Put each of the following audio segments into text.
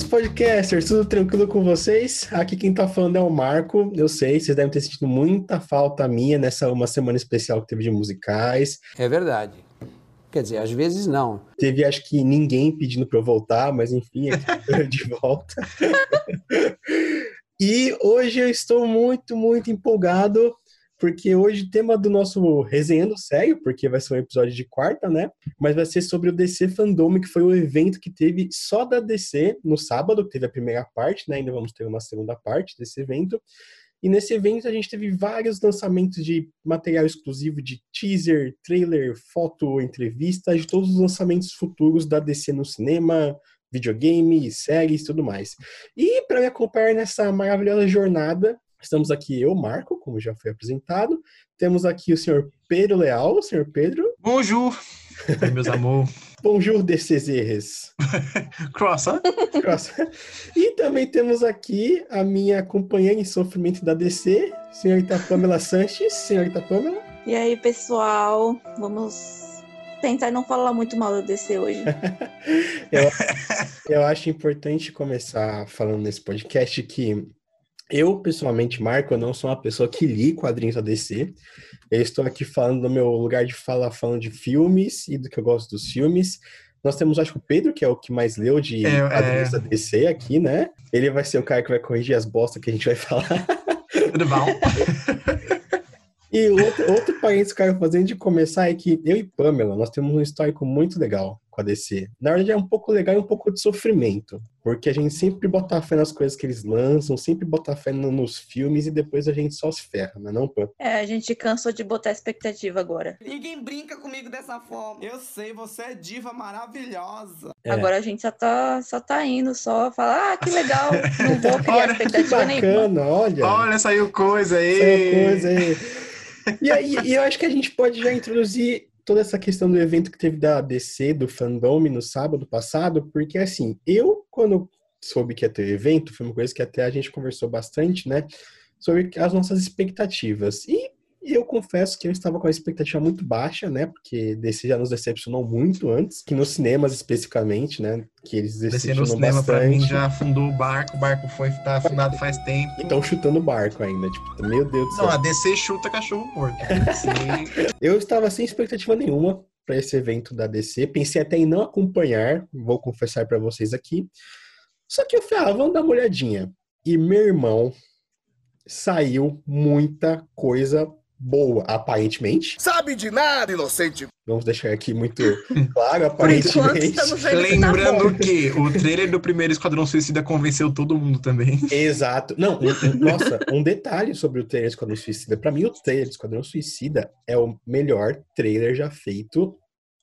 meus podcasters, tudo tranquilo com vocês? Aqui quem tá falando é o Marco. Eu sei, vocês devem ter sentido muita falta minha nessa uma semana especial que teve de musicais. É verdade. Quer dizer, às vezes não. Teve, acho que ninguém pedindo para eu voltar, mas enfim, aqui de volta. e hoje eu estou muito, muito empolgado porque hoje o tema do nosso resenhando segue, porque vai ser um episódio de quarta, né? Mas vai ser sobre o DC Fandom, que foi o evento que teve só da DC no sábado, que teve a primeira parte, né? Ainda vamos ter uma segunda parte desse evento. E nesse evento a gente teve vários lançamentos de material exclusivo de teaser, trailer, foto, entrevista, de todos os lançamentos futuros da DC no cinema, videogame, séries tudo mais. E para me acompanhar nessa maravilhosa jornada, Estamos aqui eu, Marco, como já foi apresentado. Temos aqui o senhor Pedro Leal. O senhor Pedro. Bonjour, Oi, meus amor. Bonjour, DCZs. Crossa. Crossa. E também temos aqui a minha companheira em sofrimento da DC, senhorita Pamela Sanches. Senhorita Pamela. E aí, pessoal, vamos tentar não falar muito mal da DC hoje. eu, eu acho importante começar falando nesse podcast que eu, pessoalmente, Marco, eu não sou uma pessoa que li quadrinhos da DC. Eu estou aqui falando do meu lugar de fala, falando de filmes e do que eu gosto dos filmes. Nós temos, acho que o Pedro, que é o que mais leu de é, quadrinhos é... da DC aqui, né? Ele vai ser o cara que vai corrigir as bostas que a gente vai falar. Tudo bom? e outro, outro parênteses que eu quero fazer antes de começar é que eu e Pamela, nós temos um histórico muito legal com a DC. Na verdade, é um pouco legal e um pouco de sofrimento. Porque a gente sempre bota fé nas coisas que eles lançam, sempre bota fé nos filmes e depois a gente só se ferra, não é não, Pô? É, a gente cansou de botar expectativa agora. Ninguém brinca comigo dessa forma. Eu sei, você é diva maravilhosa. É. Agora a gente só tá, só tá indo, só falar, ah, que legal, não vou criar olha, expectativa que bacana, nenhuma. Olha, olha, saiu coisa aí. Saiu coisa aí. E aí, e eu acho que a gente pode já introduzir toda essa questão do evento que teve da DC, do fandom no sábado passado, porque assim, eu, quando soube que ia ter evento, foi uma coisa que até a gente conversou bastante, né? Sobre as nossas expectativas. E eu confesso que eu estava com a expectativa muito baixa, né? Porque DC já nos decepcionou muito antes, que nos cinemas especificamente, né? Que eles decepcionam DC no cinema, bastante. pra mim, já afundou o barco, o barco foi tá afundado faz tempo. E estão chutando o barco ainda, tipo, meu Deus do céu. Não, a DC chuta cachorro morto. eu estava sem expectativa nenhuma para esse evento da DC, pensei até em não acompanhar, vou confessar para vocês aqui. Só que eu falei, ah, vamos dar uma olhadinha. E meu irmão, saiu muita coisa boa, aparentemente. Sabe de nada, inocente. Vamos deixar aqui muito claro, aparentemente. Lembrando que o trailer do primeiro Esquadrão Suicida convenceu todo mundo também. Exato. Não, um, nossa, um detalhe sobre o trailer do Esquadrão Suicida. Para mim, o trailer do Esquadrão Suicida é o melhor trailer já feito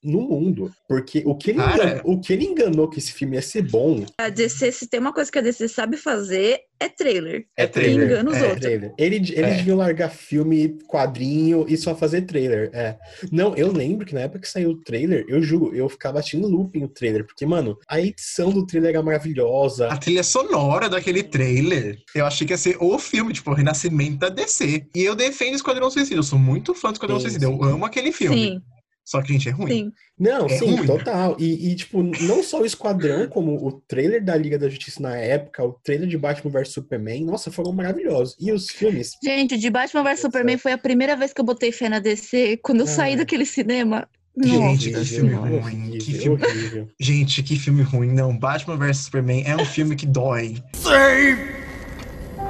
no mundo. Porque o que, ele enganou, o que ele enganou que esse filme ia ser bom. A DC, se tem uma coisa que a DC sabe fazer, é trailer. É trailer. Engana os é, outros. Trailer. Ele, eles é. deviam largar filme, quadrinho e só fazer trailer. É. Não, eu lembro que na época que saiu o trailer, eu juro, eu ficava assistindo looping o trailer. Porque, mano, a edição do trailer era maravilhosa. A trilha sonora daquele trailer, eu achei que ia ser o filme, tipo, o renascimento da DC. E eu defendo Esquadrão Suicida. Eu sou muito fã do Esquadrão Suicida. Eu amo aquele filme. Sim. Só que, gente, é ruim. Sim. Não, é sim, ruim. total. E, e, tipo, não só o Esquadrão, como o trailer da Liga da Justiça na época, o trailer de Batman vs Superman, nossa, foram maravilhosos. E os filmes. Gente, de Batman vs Superman foi a primeira vez que eu botei fé na DC. Quando eu ah, saí daquele cinema. Gente, que filme ruim. Que filme... Gente, que filme ruim. Não, Batman vs Superman é um filme que dói. Save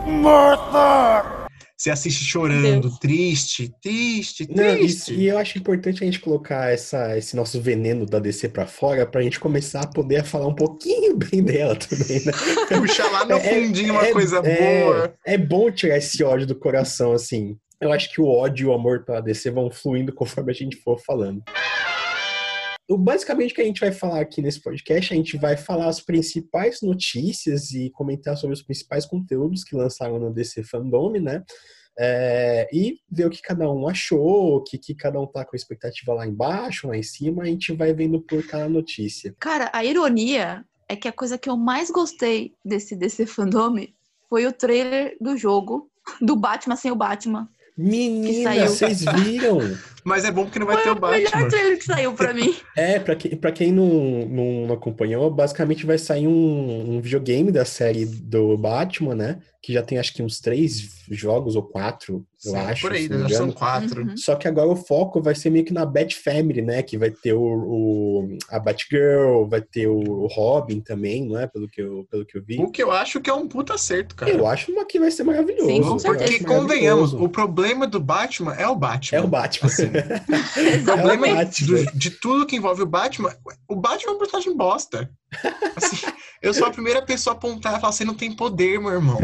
Martha! Você assiste chorando, Deus. triste, triste, triste. Não, e, e, eu acho importante a gente colocar essa, esse nosso veneno da DC pra fora pra gente começar a poder falar um pouquinho bem dela também, né? Puxar lá no é, fundinho uma é, coisa é, boa. É bom tirar esse ódio do coração, assim. Eu acho que o ódio e o amor pela DC vão fluindo conforme a gente for falando. Basicamente, o que a gente vai falar aqui nesse podcast, a gente vai falar as principais notícias e comentar sobre os principais conteúdos que lançaram no DC Fandom, né? É, e ver o que cada um achou, o que, que cada um tá com a expectativa lá embaixo, lá em cima, a gente vai vendo por cada notícia. Cara, a ironia é que a coisa que eu mais gostei desse DC Fandom foi o trailer do jogo do Batman sem o Batman. Menina, vocês viram? Mas é bom porque não vai Foi ter o o melhor Batman. trailer que saiu pra mim. É, pra, que, pra quem não, não, não acompanhou, basicamente vai sair um, um videogame da série do Batman, né? Que já tem acho que uns três jogos ou quatro, eu Sim, acho. Por aí, me já são quatro. Uhum. Só que agora o foco vai ser meio que na Bat Family, né? Que vai ter o, o- a Batgirl, vai ter o, o Robin também, não é? Pelo que eu, pelo que eu vi. O que eu acho que é um puta acerto, cara. Eu acho uma que vai ser maravilhoso. Sim, com eu certeza. acho Porque, convenhamos, maravilhoso. o problema do Batman é o Batman. É o Batman. Assim, o É problema Batman. do- de tudo que envolve o Batman, o Batman é um personagem bosta. Assim, eu sou a primeira pessoa a apontar e falar, você não tem poder, meu irmão.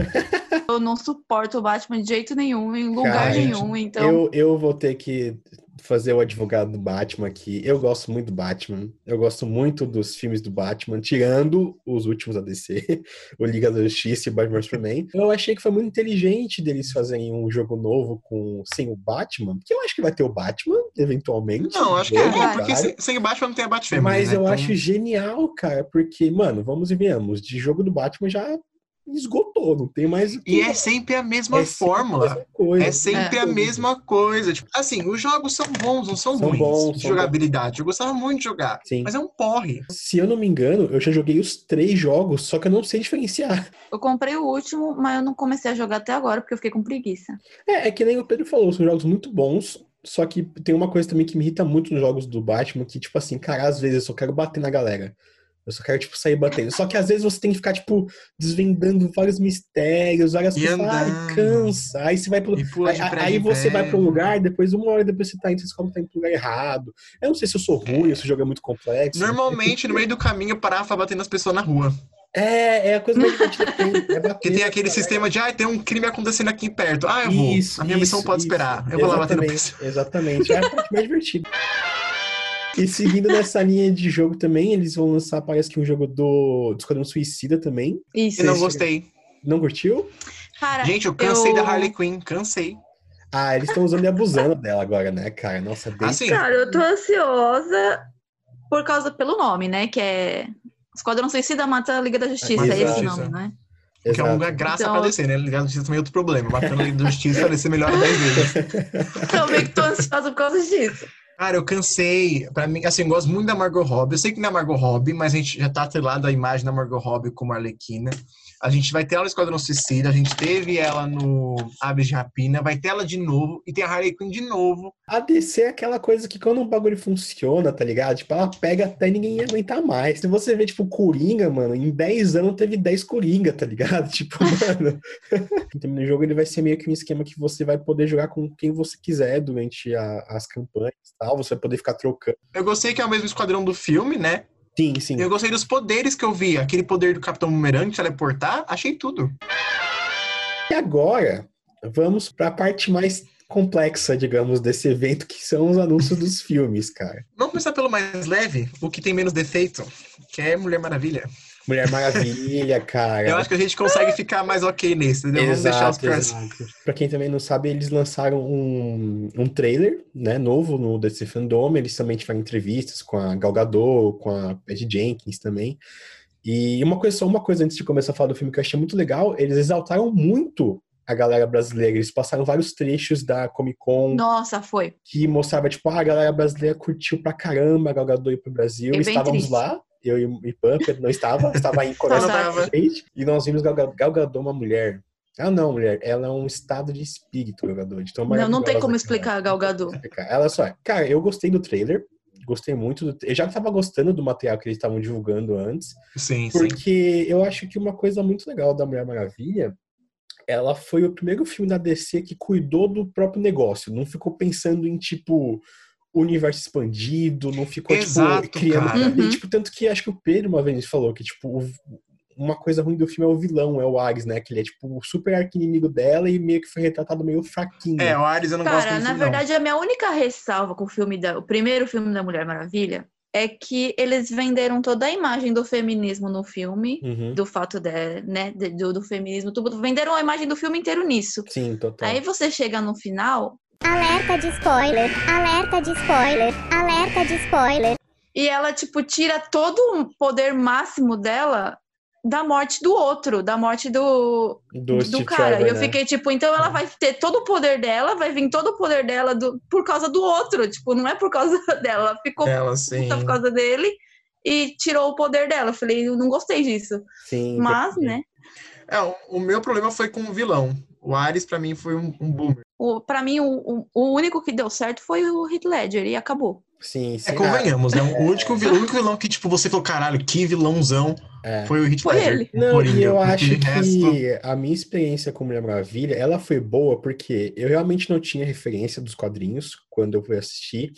Eu não suporto o Batman de jeito nenhum, em lugar Cara, nenhum, então. Eu, eu vou ter que fazer o advogado do Batman aqui. Eu gosto muito do Batman. Eu gosto muito dos filmes do Batman, tirando os últimos da DC, o Liga da Justiça e o Batman Superman. Eu achei que foi muito inteligente deles fazerem um jogo novo com sem o Batman, porque eu acho que vai ter o Batman, eventualmente. Não, acho que é, Deus é porque sem, sem o Batman não tem a Batman. Mas né? eu Então, acho genial, cara, porque, mano, vamos e venhamos, de jogo do Batman já esgotou, não tem mais o que E é sempre a mesma É sempre a fórmula. mesma coisa. É sempre a mesma coisa. Tipo, assim, os jogos são bons, não são, São ruins bons, de são jogabilidade. Eu gostava muito de jogar. Sim. Mas é um porre. Se eu não me engano, eu já joguei os três jogos, só que eu não sei diferenciar. Eu comprei o último, mas eu não comecei a jogar até agora, porque eu fiquei com preguiça. É, é que nem o Pedro falou, são jogos muito bons, só que tem uma coisa também que me irrita muito nos jogos do Batman, que, tipo assim, cara, às vezes eu só quero bater na galera. Eu só quero, tipo, sair batendo. Só que às vezes você tem que ficar, tipo, desvendando vários mistérios, várias E coisas. Ai, cansa. Aí você vai pro. Aí, aí você vai pro lugar, depois uma hora depois você tá indo, você descobre que tá indo pro lugar errado. Eu não sei se eu sou ruim, se o jogo é muito complexo. Normalmente, no meio do caminho, eu parava pra bater nas pessoas na rua. É, é a coisa mais divertida que tem. É bater tem aquele galera. sistema de, ah, tem um crime acontecendo aqui perto. Ah, eu vou. Isso, a minha missão isso, pode isso. esperar. Eu vou lá bater no Exatamente, pessoal. Exatamente, é a parte mais divertida. E seguindo nessa linha de jogo também, eles vão lançar, parece que um jogo do, do Esquadrão Suicida também. Isso. E não gostei. Não curtiu? Cara, Gente, eu cansei eu- da Harley Quinn, cansei. Ah, eles estão usando e abusando dela agora, né, cara? Nossa, bem... Assim, Cara, eu tô ansiosa por causa pelo nome, né? Que é Esquadrão Suicida Mata a Liga da Justiça. É esse nome, né? que é uma graça Então- pra descer, né? Ligado Justiça também é outro problema. Matando a Lei da Justiça pra descer melhor 10 vezes. Eu meio que tô ansiosa por causa disso. Cara, eu cansei. Pra mim, assim, eu gosto muito da Margot Robbie. Eu sei que não é Margot Robbie, mas a gente já tá atrelado à imagem da Margot Robbie como Arlequina. A gente vai ter ela no Esquadrão Suicida, a gente teve ela no Aves de Rapina, vai ter ela de novo, e tem a Harley Quinn de novo. A DC é aquela coisa que quando um bagulho funciona, tá ligado? Tipo, ela pega até ninguém aguentar mais. Se você vê, tipo, Coringa, mano, em 10 anos teve 10 Coringa, tá ligado? Tipo, mano. então, no jogo ele vai ser meio que um esquema que você vai poder jogar com quem você quiser durante a- as campanhas e tal. Você vai poder ficar trocando. Eu gostei que é o mesmo esquadrão do filme, né? Sim, sim. Eu gostei dos poderes que eu vi. Aquele poder do Capitão Boomerang de teleportar, achei tudo. E agora, vamos pra parte mais complexa, digamos, desse evento, que são os anúncios dos filmes, cara. Vamos começar pelo mais leve, o que tem menos defeito, que é Mulher Maravilha. Mulher Maravilha, cara. Eu acho que a gente consegue ficar mais ok nesse, entendeu? Vamos deixar os Exato, próximos. exato. Pra quem também não sabe, eles lançaram um, um trailer, né, novo no DC Fandom. Eles também tiveram entrevistas com a Gal Gadot, com a Patty Jenkins também. E uma coisa, só uma coisa antes de começar a falar do filme que eu achei muito legal, eles exaltaram muito a galera brasileira. Eles passaram vários trechos da Comic Con Nossa, foi. que mostrava, tipo, ah, a galera brasileira curtiu pra caramba a Gal Gadot ir pro Brasil. Bem Estávamos triste. lá, eu e o Pumper não estava, estava em Coreia e nós vimos Gal, Gal Gadot uma mulher. Ah, não, mulher, ela é um estado de espírito, Gal Gadot. de Não, não tem como explicar a Gal Gadot. ela é. Só, cara, eu gostei do trailer, gostei muito. Do, eu já tava gostando do material que eles estavam divulgando antes, Sim, sim. porque eu acho que uma coisa muito legal da Mulher Maravilha, ela foi o primeiro filme da DC que cuidou do próprio negócio, não ficou pensando em tipo universo expandido, não ficou Exato, tipo criando, cara. e, Uhum. tipo tanto que acho que o Pedro uma vez falou que tipo o- uma coisa ruim do filme é o vilão, é o Ares, né? Que ele é tipo o super arqui-inimigo dela e meio que foi retratado meio fraquinho. É, o Ares eu não gosto Cara, na não. verdade, a minha única ressalva com o filme da, o primeiro filme da Mulher Maravilha é que eles venderam toda a imagem do feminismo no filme, Uhum. do fato de, né, de- do, do feminismo, tudo, venderam a imagem do filme inteiro nisso. Sim, total. Aí você chega no final Alerta de spoiler, alerta de spoiler, alerta de spoiler. e ela, tipo, tira todo o poder máximo dela da morte do outro, da morte do, Do, do cara. Trevor, e eu né? fiquei tipo, então ela vai ter todo o poder dela, vai vir todo o poder dela do, por causa do outro. Tipo, não é por causa dela. Ela ficou Ela, puta assim. por causa dele e tirou o poder dela. Eu falei, eu não gostei disso. Sim. Mas, né? É, o meu problema foi com o vilão. O Ares, pra mim, foi um, um boomer. O, pra mim, o, o, único que deu certo foi o Heath Ledger e acabou. Sim, sim. É, convenhamos, né? O único vilão, o único vilão que, tipo, você falou, caralho, que vilãozão, É. foi o Heath Foi Ledger. ele. Não, Coringa, e eu acho resto- que a minha experiência com Mulher Maravilha, ela foi boa porque eu realmente não tinha referência dos quadrinhos quando eu fui assistir.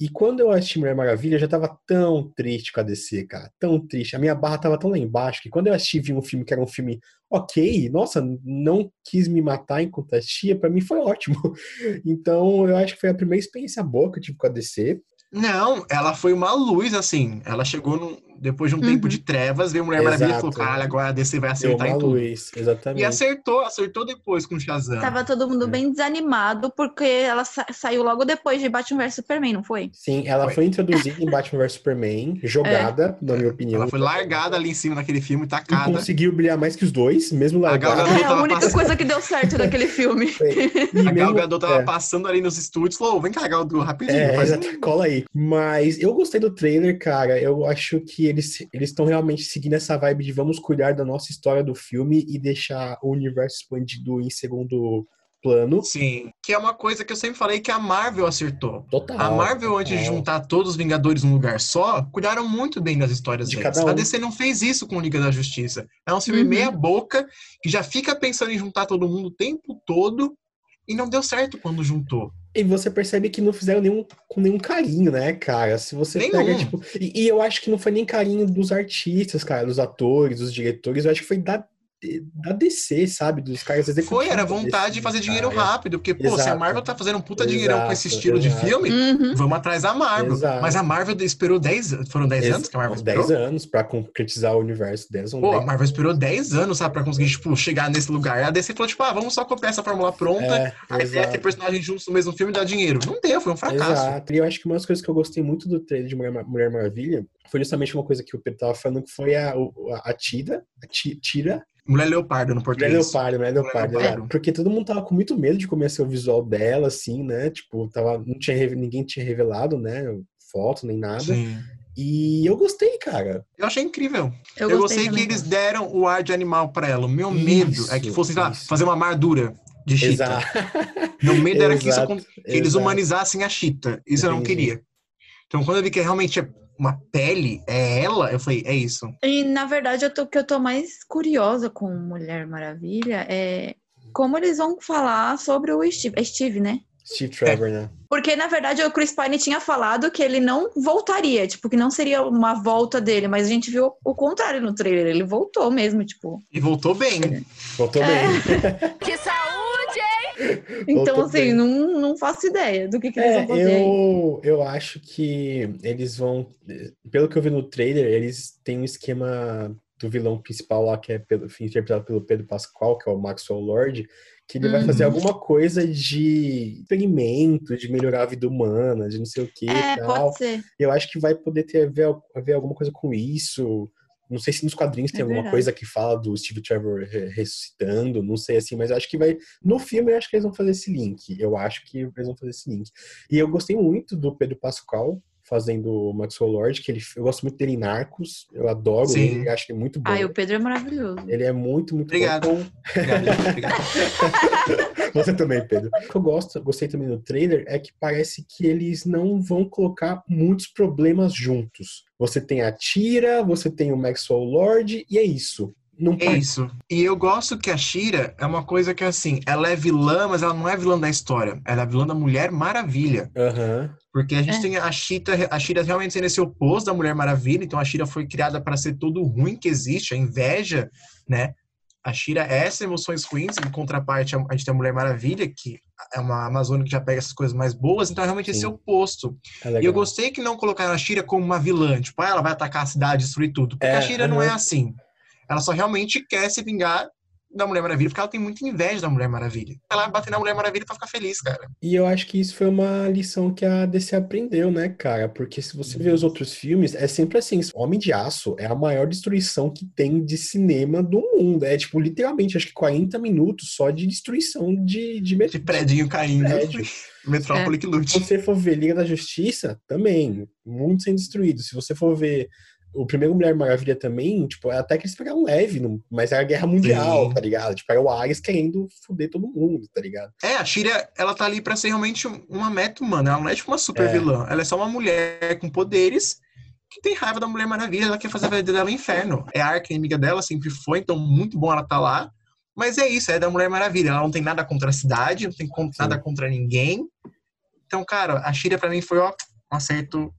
E quando eu assisti Mulher Maravilha, eu já tava tão triste com a DC, cara. Tão triste. A minha barra tava tão lá embaixo que quando eu assisti vi um filme que era um filme ok, nossa, não quis me matar enquanto assistia, pra mim foi ótimo. Então eu acho que foi a primeira experiência boa que eu tive com a DC. Não, ela foi uma luz, assim. Ela chegou num- depois de um tempo Uhum. de trevas, veio Mulher Maravilha e falou, Exato. caralho, agora a DC vai acertar em tudo. exatamente. E acertou, acertou depois com o Shazam. Tava todo mundo É. bem desanimado porque ela sa- saiu logo depois de Batman vs Superman, não foi? Sim, ela Foi. foi introduzida em Batman vs Superman, jogada, na minha opinião. Ela foi largada ali em cima daquele filme, E tacada. conseguiu brilhar mais que os dois, mesmo A largado. Gal Gadot É a única passando- coisa que deu certo naquele filme. E A Gal mesmo- Gadot tava é. passando ali nos estúdios, falou, vem cá, Gal Gadot, rapidinho. É, faz um- exato, cola aí. Mas eu gostei do trailer, cara. Eu acho que eles eles estão realmente seguindo essa vibe de vamos cuidar da nossa história do filme e deixar o universo expandido em segundo plano. Sim, que é uma coisa que eu sempre falei que a Marvel acertou. Total. A Marvel, antes de total. juntar todos os Vingadores num lugar só, cuidaram muito bem das histórias De deles. cada um. A DC não fez isso com Liga da Justiça. É um filme Uhum. meia boca, que já fica pensando em juntar todo mundo o tempo todo, e não deu certo quando juntou. E você percebe que não fizeram nenhum, com nenhum carinho, né, cara? Se você Nenhum. pega, tipo. E, e eu acho que não foi nem carinho dos artistas, cara, dos atores, dos diretores. Eu acho que foi da, da DC, sabe? Dos caras executivos. Foi, era vontade DC, de fazer dinheiro cara. rápido, porque, pô, se a Exato. Marvel tá fazendo um puta dinheirão com esse Exato, estilo exato. de filme, Uhum. vamos atrás da Marvel. Exato. Mas a Marvel esperou 10 anos. Foram 10 anos que a Marvel esperou? 10 anos pra concretizar o universo. 10 são Pô, a 10 Marvel esperou 10 anos, sabe, pra conseguir, tipo, chegar nesse lugar. A DC falou, tipo, ah, vamos só copiar essa fórmula pronta. É, a ideia é ter exato. personagens juntos no mesmo filme e dar dinheiro. Não deu, foi um fracasso. Exato. E eu acho que uma das coisas que eu gostei muito do trailer de Mulher, Mar- Mulher Maravilha foi justamente uma coisa que o Pedro tava falando, que foi a, a, a Tira, a Ti- Tira, Mulher Leopardo no Mulher português. Leopardo, Mulher Leopardo, Leopardo. é. porque todo mundo tava com muito medo de ser o visual dela, assim, né, tipo, tava, não tinha, ninguém tinha revelado, né, foto nem nada, Sim. e eu gostei, cara. Eu achei incrível. Eu, Eu, gostei, gostei que eles deram o ar de animal pra ela. O meu medo é que Isso, fosse, lá, isso. fazer uma armadura de Cheetah. Exato. Meu medo era que, isso, que eles humanizassem a Cheetah. Isso eu não Entendi. queria. Então, quando eu vi que realmente é uma pele, é ela, eu falei, é isso. E, na verdade, eu tô, o que eu tô mais curiosa com Mulher Maravilha é como eles vão falar sobre o Steve. É Steve, né? Steve Trevor, né? Porque, na verdade, o Chris Pine tinha falado que ele não voltaria, tipo, que não seria uma volta dele, mas a gente viu o contrário no trailer. Ele voltou mesmo, tipo. E voltou bem. Voltou É. bem. Que saúde! Então, assim, bem. não, não faço ideia do que, que eles É, vão fazer. eu, eu acho que eles vão. Pelo que eu vi no trailer, eles têm um esquema do vilão principal lá, que é pelo, interpretado pelo Pedro Pascal, que é o Maxwell Lord, que ele vai Uhum. fazer alguma coisa de experimento, de melhorar a vida humana, de não sei o que É, e tal. pode ser. Eu acho que vai poder ter a ver, a ver alguma coisa com isso. Não sei se nos quadrinhos tem É alguma verdade. coisa que fala do Steve Trevor re- ressuscitando, não sei assim, mas acho que vai. No filme, eu acho que eles vão fazer esse link. Eu acho que eles vão fazer esse link. E eu gostei muito do Pedro Pascal fazendo o Maxwell Lord, que ele, eu gosto muito dele em Narcos. Eu adoro Sim. ele, acho ele muito bom. Ai, o Pedro é maravilhoso. Ele é muito, muito Obrigado. bom. Obrigado, obrigado. Você também, Pedro. O que eu gosto, gostei também do trailer é que parece que eles não vão colocar muitos problemas juntos. Você tem a Tira, você tem o Maxwell Lord e é isso. Não É isso. E eu gosto que a Shira é uma coisa que, assim, ela é vilã, mas ela não é vilã da história. Ela é vilã da Mulher Maravilha. Aham. Porque a gente É. tem a Cheetah, a Shira realmente sendo esse oposto da Mulher Maravilha, então a Shira foi criada para ser tudo ruim que existe, a inveja, né? A Shira é essas emoções ruins, em contraparte a gente tem a Mulher Maravilha, que é uma Amazônia que já pega essas coisas mais boas, então é realmente esse Sim. oposto. É E eu gostei que não colocaram a Shira como uma vilã, tipo, ah, ela vai atacar a cidade, destruir tudo. Porque É, a Shira não aham. é assim. Ela só realmente quer se vingar da Mulher Maravilha porque ela tem muita inveja da Mulher Maravilha. Ela bater na Mulher Maravilha pra ficar feliz, cara. E eu acho que isso foi uma lição que a DC aprendeu, né, cara? Porque se você vê os outros filmes, é sempre assim: Homem de Aço é a maior destruição que tem de cinema do mundo. É, tipo, literalmente, acho que 40 minutos só de destruição de, de De predinho caindo. Prédio. Metrópole que Se lute. você for ver Liga da Justiça, também, mundo sendo destruído. Se você for ver o primeiro Mulher Maravilha também, tipo, é até que eles pegaram leve, mas era a Guerra Mundial, Sim. tá ligado? Tipo, era o Ares querendo foder todo mundo, tá ligado? É, a Shira, ela tá ali pra ser realmente um- uma meta humana. Ela não é tipo uma super É. vilã. Ela é só uma mulher com poderes que tem raiva da Mulher Maravilha. Ela quer fazer a vida dela um inferno. É a arca inimiga dela, sempre foi, então muito bom ela tá lá. Mas é isso, é da Mulher Maravilha. Ela não tem nada contra a cidade, não tem nada contra ninguém. Então, cara, a Shira pra mim foi, ó, um acerto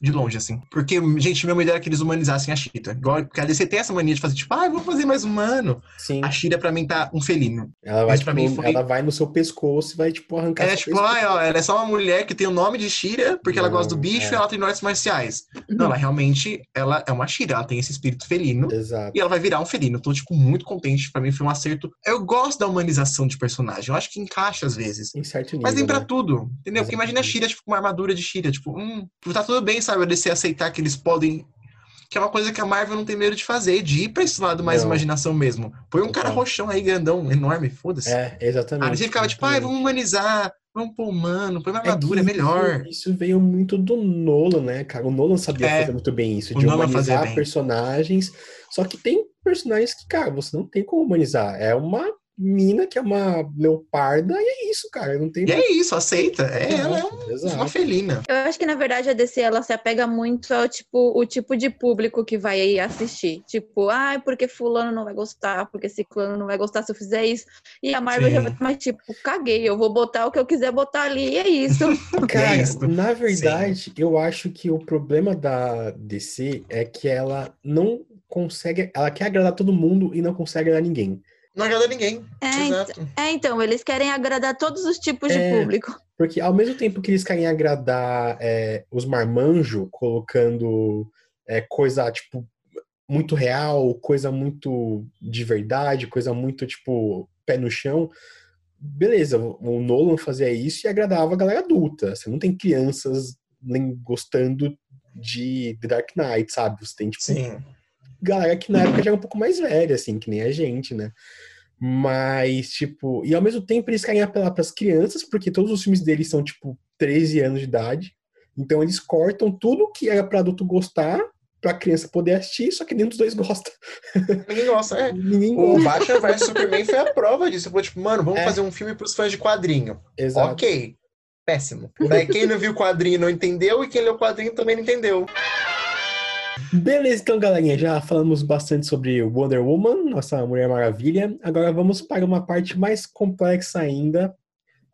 de longe, assim. Porque, gente, minha ideia era que eles humanizassem a Shira. Igual, porque a DC tem essa mania de fazer, tipo, ah, vamos fazer mais humano. Sim. A Shira pra mim tá um felino. Ela vai, tipo, mim foi- ela vai no seu pescoço e vai, tipo, arrancar É seu tipo, ai, ó, ela é só uma mulher que tem o nome de Shira, porque ela Não, gosta do bicho é. e ela tem artes marciais. Não, ela realmente, ela é uma Shira, ela tem esse espírito felino. Exato. E ela vai virar um felino. Tô, tipo, muito contente. Pra mim foi um acerto. Eu gosto da humanização de personagem. Eu acho que encaixa às vezes. Em certo nível, Mas nem pra né? tudo, entendeu? Porque imagina a. Shira, tipo, com uma armadura de Shira. Tipo, hum, tá tudo bem, sabe? A DC aceitar que eles podem... Que é uma coisa que a Marvel não tem medo de fazer, de ir pra esse lado mais Não. imaginação mesmo. Põe um cara roxão aí, grandão, enorme, foda-se. É, exatamente. A gente ficava tipo, ai, exatamente. vamos humanizar, vamos pôr humano, põe uma É que armadura, é melhor. Isso, veio muito do Nolan, né, cara? O Nolan sabia É, fazer muito bem isso, de Nolan humanizar personagens. Só que tem personagens que, cara, você não tem como humanizar. É uma mina que é uma leoparda e é isso, cara. Não tem E é isso, aceita. É, Exato, ela é um- exato. uma felina. Eu acho que, na verdade, a DC ela se apega muito ao tipo, o tipo de público que vai aí assistir. Tipo, ai, porque fulano não vai gostar, porque ciclano não vai gostar se eu fizer isso. E a Marvel Sim. já vai mais tipo, caguei, eu vou botar o que eu quiser botar ali, e é isso. Cara, É isso. na verdade, eu acho que o problema da DC é que ela não consegue. Ela quer agradar todo mundo e não consegue agradar ninguém. Não agrada ninguém. É, Exato. É, então, eles querem agradar todos os tipos É. de público. Porque ao mesmo tempo que eles querem agradar é, os marmanjos, colocando é, coisa, tipo, muito real, coisa muito de verdade, coisa muito, tipo, pé no chão. Beleza, o Nolan fazia isso e agradava a galera adulta. Você não tem crianças nem gostando de The Dark Knight, sabe? Você tem, tipo, Sim. Galera que na época já era um pouco mais velha, assim, que nem a gente, né? Mas, tipo, e ao mesmo tempo eles querem apelar pras crianças, porque todos os filmes deles são, tipo, 13 anos de idade. Então eles cortam tudo que era pra adulto gostar, pra criança poder assistir, só que nenhum dos dois gosta. Ninguém gosta, é. Ninguém O gosta. Batman vs Superman foi a prova disso. Foi tipo, mano, vamos É. fazer um filme pros fãs de quadrinho. Exato. Ok. Péssimo. Daí quem não viu o quadrinho não entendeu e quem leu o quadrinho também não entendeu. Beleza, então, galerinha, já falamos bastante sobre Wonder Woman, nossa Mulher Maravilha. Agora vamos para uma parte mais complexa ainda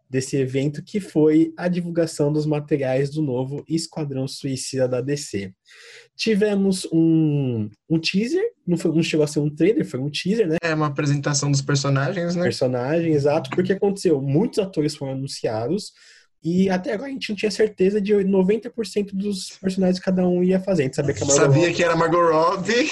desse evento, que foi a divulgação dos materiais do novo Esquadrão Suicida da DC. Tivemos um, um teaser, não, foi, não chegou a ser um trailer, foi um teaser, né? É uma apresentação dos personagens, né? Personagem, exato, porque aconteceu, muitos atores foram anunciados, e até agora a gente não tinha certeza de 90% dos personagens que cada um ia fazer. A gente sabia que a Margot Sabia Robbie- que era Margot Robbie,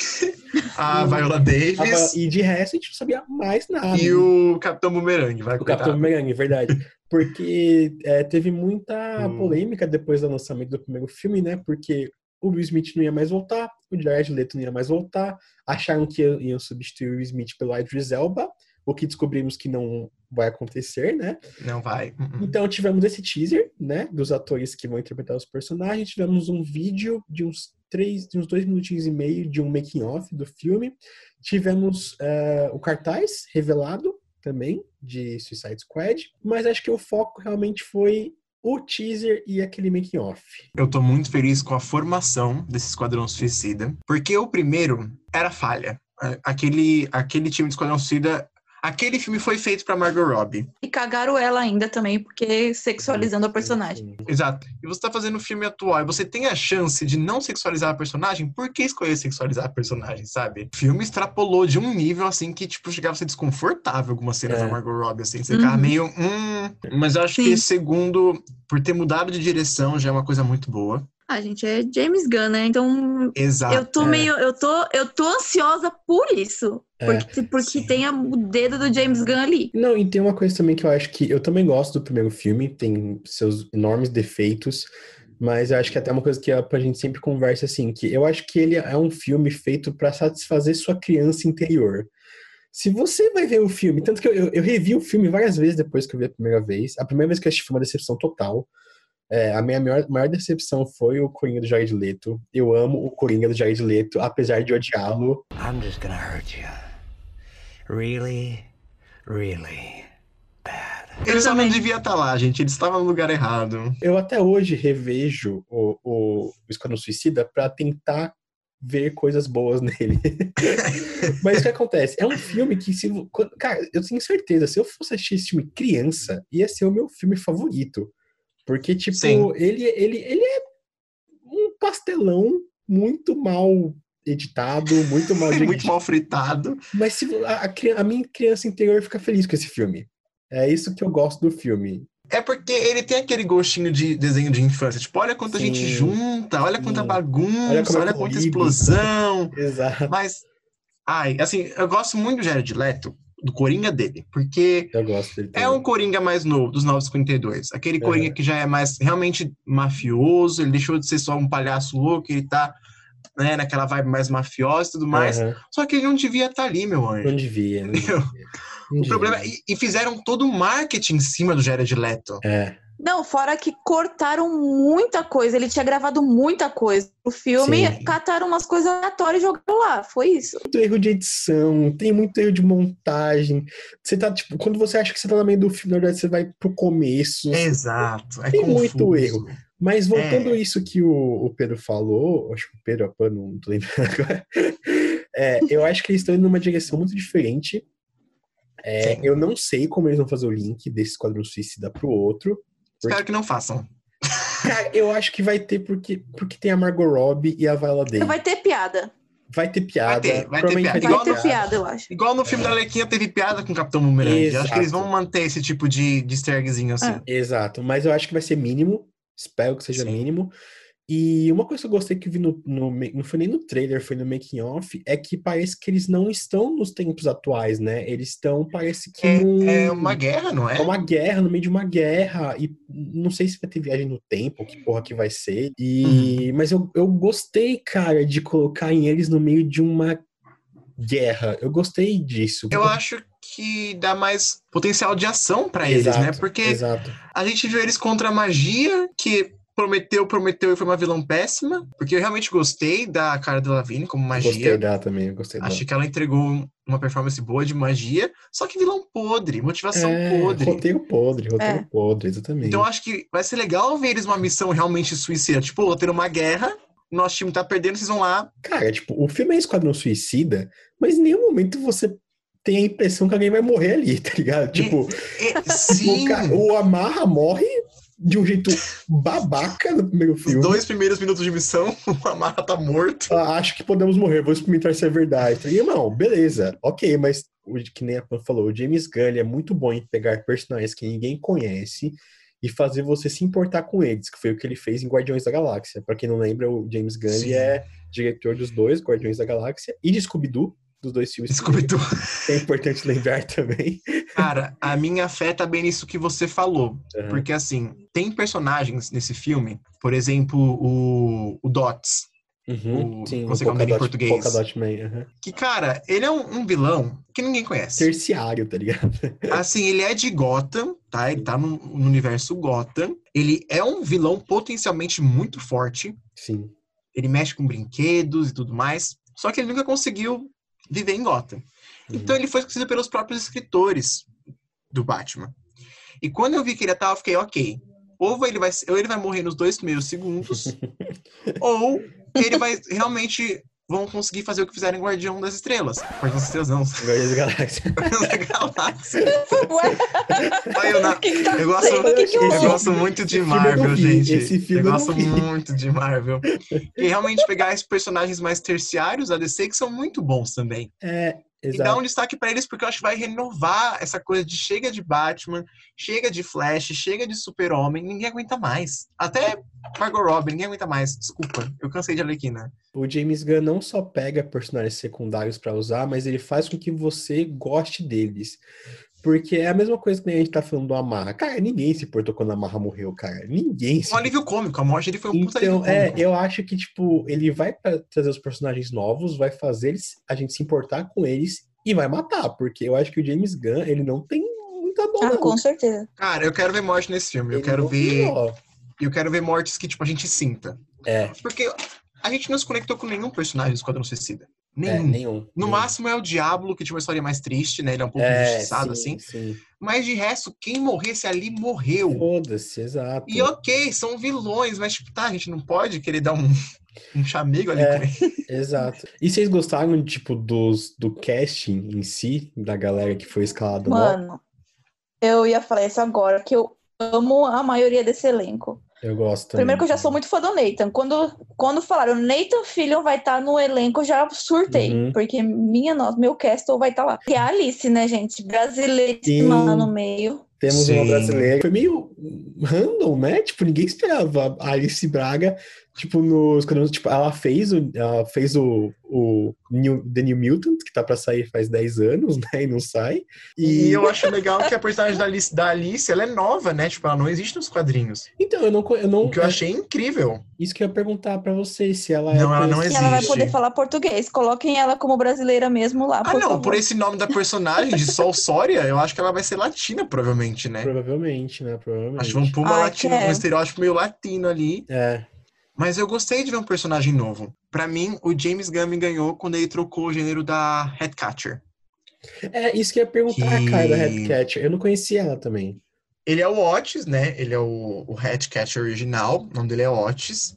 a Viola Davis E de resto a gente não sabia mais nada. e o Capitão Boomerang. Vai, O Capitão. Boomerang, verdade. Porque é, teve muita Hum. polêmica depois do lançamento do primeiro filme, né? Porque o Will Smith não ia mais voltar, o Jared Leto não ia mais voltar, acharam que iam iam substituir o Will Smith pelo Idris Elba, o que descobrimos que não vai acontecer, né? Não vai. Uh-uh. Então tivemos esse teaser, né, dos atores que vão interpretar os personagens, tivemos um vídeo de uns três, de uns dois minutinhos e meio de um making off do filme, tivemos eh, o cartaz revelado também de Suicide Squad, mas acho que o foco realmente foi o teaser e aquele making off. Eu tô muito feliz com a formação desse Esquadrão Suicida, porque o primeiro era falha. Aquele, aquele time de Esquadrão Suicida, aquele filme foi feito pra Margot Robbie. E cagaram ela ainda também, porque sexualizando a personagem. Exato. E você tá fazendo um filme atual e você tem a chance de não sexualizar a personagem, por que escolher sexualizar a personagem, sabe? O filme extrapolou de um nível assim que, tipo, chegava a ser desconfortável algumas cenas É. da Margot Robbie, assim. Você ficava Uhum. meio. Hum. Mas eu acho Sim. que, segundo, por ter mudado de direção, já é uma coisa muito boa. Ah, gente, é James Gunn, né? Então Exato. eu tô é. meio. Eu tô, eu tô ansiosa por isso. É, porque porque sim. tem a- o dedo do James Gunn ali. Não, e tem uma coisa também que eu acho que eu também gosto do primeiro filme, tem seus enormes defeitos, mas eu acho que até uma coisa que a, a gente sempre conversa assim, que eu acho que ele é um filme feito para satisfazer sua criança interior. Se você vai ver o filme, tanto que eu, eu, eu revi o filme várias vezes depois que eu vi a primeira vez. A primeira vez que eu assisti foi uma decepção total. É, a minha maior, maior decepção foi o Coringa do Jared Leto. Eu amo o Coringa do Jared Leto, apesar de odiá-lo. I'm just gonna hurt you. Really, really bad. Ele só não também. devia estar lá, gente. Ele estava no lugar errado. Eu até hoje revejo o, o, Esquadrão Suicida pra tentar ver coisas boas nele. Mas o que acontece? É um filme que, se. Cara, eu tenho certeza, se eu fosse assistir esse filme criança, ia ser o meu filme favorito. Porque, tipo, Sim. ele, ele, ele é um pastelão muito mal editado, muito mal Muito mal fritado. Mas se, a, a a minha criança interior fica feliz com esse filme. É isso que eu gosto do filme. É porque ele tem aquele gostinho de desenho de infância. Tipo, olha quanta Sim. gente junta, olha quanta Sim. bagunça, Olha olha, é quanta colorido. explosão. Exato. Mas, ai, assim, eu gosto muito do Jared Leto, do Coringa dele, porque é um Coringa mais novo, dos 952. Aquele Uhum. Coringa que já é mais realmente mafioso, ele deixou de ser só um palhaço louco, ele tá né, naquela vibe mais mafiosa e tudo mais. Aham. Só que ele não devia estar ali, meu anjo. Não devia. Não devia. Não O problema e, e fizeram todo o marketing em cima do Jared Leto. É, Não, fora que cortaram muita coisa. Ele tinha gravado muita coisa. O filme, Sim. cataram umas coisas aleatórias e jogaram lá. Foi isso. muito erro de edição, tem muito erro de montagem. Você tá, tipo, quando você acha que você tá no meio do filme, na verdade você vai pro começo. Exato. É Tem muito confuso. erro. Mas voltando É. a isso que o, o Pedro falou, acho que o Pedro, a Pan, não tô lembrando agora. É, eu acho que eles estão indo numa direção muito diferente. É, eu não sei como eles vão fazer o link desse Esquadrão Suicida pro outro. Espero que não façam. Cara, eu acho que vai ter porque, porque tem a Margot Robbie e a Viola Davis. Vai ter piada. Vai ter piada. ter, vai ter piada. Vai Igual ter no- piada, eu acho. Igual no filme da Alequinha teve piada com o Capitão Boomerang. Eu Acho que eles vão manter esse tipo de, de easter eggzinho assim. É. Exato, mas eu acho que vai ser mínimo. Espero que seja Sim. mínimo. E uma coisa que eu gostei que vi no, no não foi nem no trailer, foi no making off, é que parece que eles não estão nos tempos atuais, né? Eles estão, parece que É, é uma guerra, não é? é uma guerra, no meio de uma guerra, e não sei se vai ter viagem no tempo, que porra que vai ser. E Uhum. mas eu, eu gostei, cara, de colocar eles no meio de uma guerra. Eu gostei disso. Eu acho que dá mais potencial de ação pra eles, né? Porque Exato. a gente viu eles contra a magia, que prometeu, prometeu e foi uma vilã péssima. Porque eu realmente gostei da cara da Lavigne como Gostei magia. dela também, gostei dela. Achei que ela entregou uma performance boa de magia, só que vilão podre, motivação É, podre. roteiro podre, roteiro É. podre, exatamente. Então eu acho que vai ser legal ver eles numa missão realmente suicida. Tipo, vou ter uma guerra, nosso time tá perdendo, vocês vão lá. Cara, tipo, o filme é Esquadrão Suicida, mas em nenhum momento você tem a impressão que alguém vai morrer ali, tá ligado? Tipo, E- o, sim! ca- o Amarra morre de um jeito babaca no primeiro Os filme. dois primeiros minutos de missão, o Amara tá morto. Ah, Acho que podemos morrer, vou experimentar se é verdade. Falei, irmão, beleza, ok, mas o, que nem a Pan falou, o James Gunn é muito bom em pegar personagens que ninguém conhece e fazer você se importar com eles, que foi o que ele fez em Guardiões da Galáxia. Pra quem não lembra, o James Gunn é diretor dos dois, Guardiões da Galáxia, e de Scooby-Doo, dos dois filmes. Scooby-Doo. É importante lembrar também. Cara, a minha fé tá bem nisso que você falou. Aham. Porque, assim, tem personagens nesse filme, por exemplo, o, o Dots, Uhum, o- sim, não sei o como é em português. Man, aham. que, cara, ele é um, um vilão que ninguém conhece. Terciário, tá ligado? Assim, ele é de Gotham, tá? Ele tá no, no universo Gotham. Ele é um vilão potencialmente muito forte. Sim. Ele mexe com brinquedos e tudo mais. Só que ele nunca conseguiu viver em Gotham. Então ele foi esquecido pelos próprios escritores do Batman. E quando eu vi que ele tava, eu fiquei, ok. Ou ele vai, ou ele vai morrer nos dois primeiros segundos, ou ele vai realmente vão conseguir fazer o que fizeram em Guardião das Estrelas. Guardião das Estrelas não, Guardiões da Galáxia. Guardião da Galáxia. Ué, na- que tá eu gosto, que que eu gosto muito de Marvel, gente. esse filme eu eu gosto muito de Marvel. E realmente pegar esses personagens mais terciários da DC que são muito bons também. É, E Exato. dar um destaque pra eles, porque eu acho que vai renovar essa coisa de chega de Batman, chega de Flash, chega de Super-Homem, ninguém aguenta mais. Até Margot Robbie, ninguém aguenta mais. Desculpa, eu cansei de Arlequina. O James Gunn não só pega personagens secundários pra usar, mas ele faz com que você goste deles. Porque é a mesma coisa que a gente tá falando do Amarra. Cara, ninguém se importou quando a Amarra morreu, cara. Ninguém se Um alívio cômico, a morte dele foi um puta Então, é, eu acho que, tipo, ele vai trazer os personagens novos, vai fazer eles, a gente se importar com eles e vai matar, porque eu acho que o James Gunn, ele não tem muita dó, Ah, não. com certeza. Cara, eu quero ver morte nesse filme. Eu Ele quero ver. dó. Eu quero ver mortes que, tipo, a gente sinta. É, Porque a gente não se conectou com nenhum personagem do Esquadrão Suicida. É, Nenhum. nenhum. No nenhum. máximo é o Diablo, que tinha uma história mais triste, né? Ele é um pouco é, injustiçado, sim, assim. Sim. Mas de resto, quem morresse ali morreu. Foda-se, exato. E ok, são vilões, mas tipo, tá, a gente não pode querer dar um, um chamego ali É. com ele. Exato. E vocês gostaram, tipo, dos, do casting em si, da galera que foi escalada no Mano, eu ia falar isso agora, que eu amo a maioria desse elenco. Eu gosto também. Primeiro que eu já sou muito fã do Nathan. Quando, quando falaram Nathan Fillion vai estar no elenco, eu já surtei. Uhum. Porque minha nossa, meu castle vai estar lá. E a Alice, né, gente? Brasileiríssima Sim. lá no meio. Temos Sim. uma brasileira. Foi meio random, né? Tipo, ninguém esperava a Alice Braga, tipo, no Esquadrão. Tipo, ela fez o, ela fez o, o New, The New Mutant, que tá pra sair faz 10 anos, né? E não sai. E E, eu acho legal que a personagem da Alice, da Alice, ela é nova, né? Tipo, ela não existe nos quadrinhos. então, eu não. Eu não O que eu achei incrível. Isso que eu ia perguntar pra vocês, se ela Não, é. ela não conhecida. E ela vai Existe. poder falar português. Coloquem ela como brasileira mesmo lá, Ah, por não, favor. por esse nome da personagem de Sol Sória, eu acho que ela vai ser latina, provavelmente, né? Provavelmente, né? Provavelmente. Acho que vamos pôr uma Ai, latina, um quero. estereótipo meio latino ali. É. Mas eu gostei de ver um personagem novo. Pra mim, o James Gunn me ganhou quando ele trocou o gênero da Headcatcher. É isso que eu ia perguntar, Que- cara, da Headcatcher. Eu não conhecia ela também. Ele é o Otis, né? Ele é o, o Headcatcher original, o nome dele é Otis.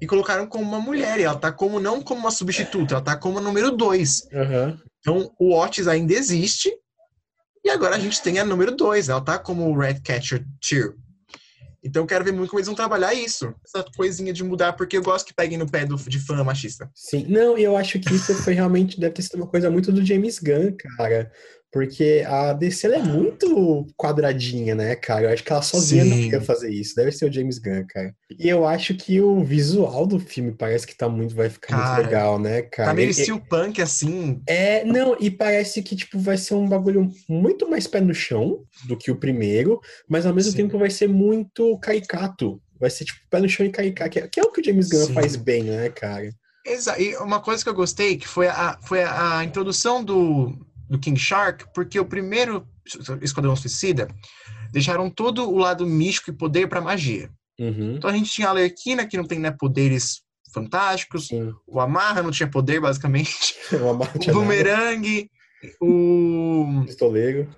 E colocaram como uma mulher, e ela tá como não como uma substituta, ela tá como a número 2. Aham. Então, o Otis ainda existe, e agora a gente tem a número 2, ela tá como o Redcatcher Tier. Então, eu quero ver muito como eles vão trabalhar isso, essa coisinha de mudar, porque eu gosto que peguem no pé do, de fã machista. Sim. Não, eu acho que isso foi realmente, deve ter sido uma coisa muito do James Gunn, cara. Porque a DC é muito quadradinha, né, cara? Eu acho que ela sozinha não Sim. ia fazer isso. Deve ser o James Gunn, cara. E eu acho que o visual do filme parece que tá muito, vai ficar Cara, muito legal, né, cara? Tá meio E- steel punk, assim, É, não, e parece que, tipo, vai ser um bagulho muito mais pé no chão do que o primeiro, mas ao mesmo Sim. tempo vai ser muito caricato. Vai ser, tipo, pé no chão e caricato, que é, que é o que o James Gunn Sim. faz bem, né, cara? Exa e uma coisa que eu gostei, que foi a, foi a introdução do, do King Shark, porque o primeiro Esquadrão Suicida deixaram todo o lado místico e poder pra magia. Uhum, Então a gente tinha a Alerquina, que não tem né, poderes fantásticos, sim. o Amarra não tinha poder, basicamente, o marcha Boomerang, o, pistoleiro,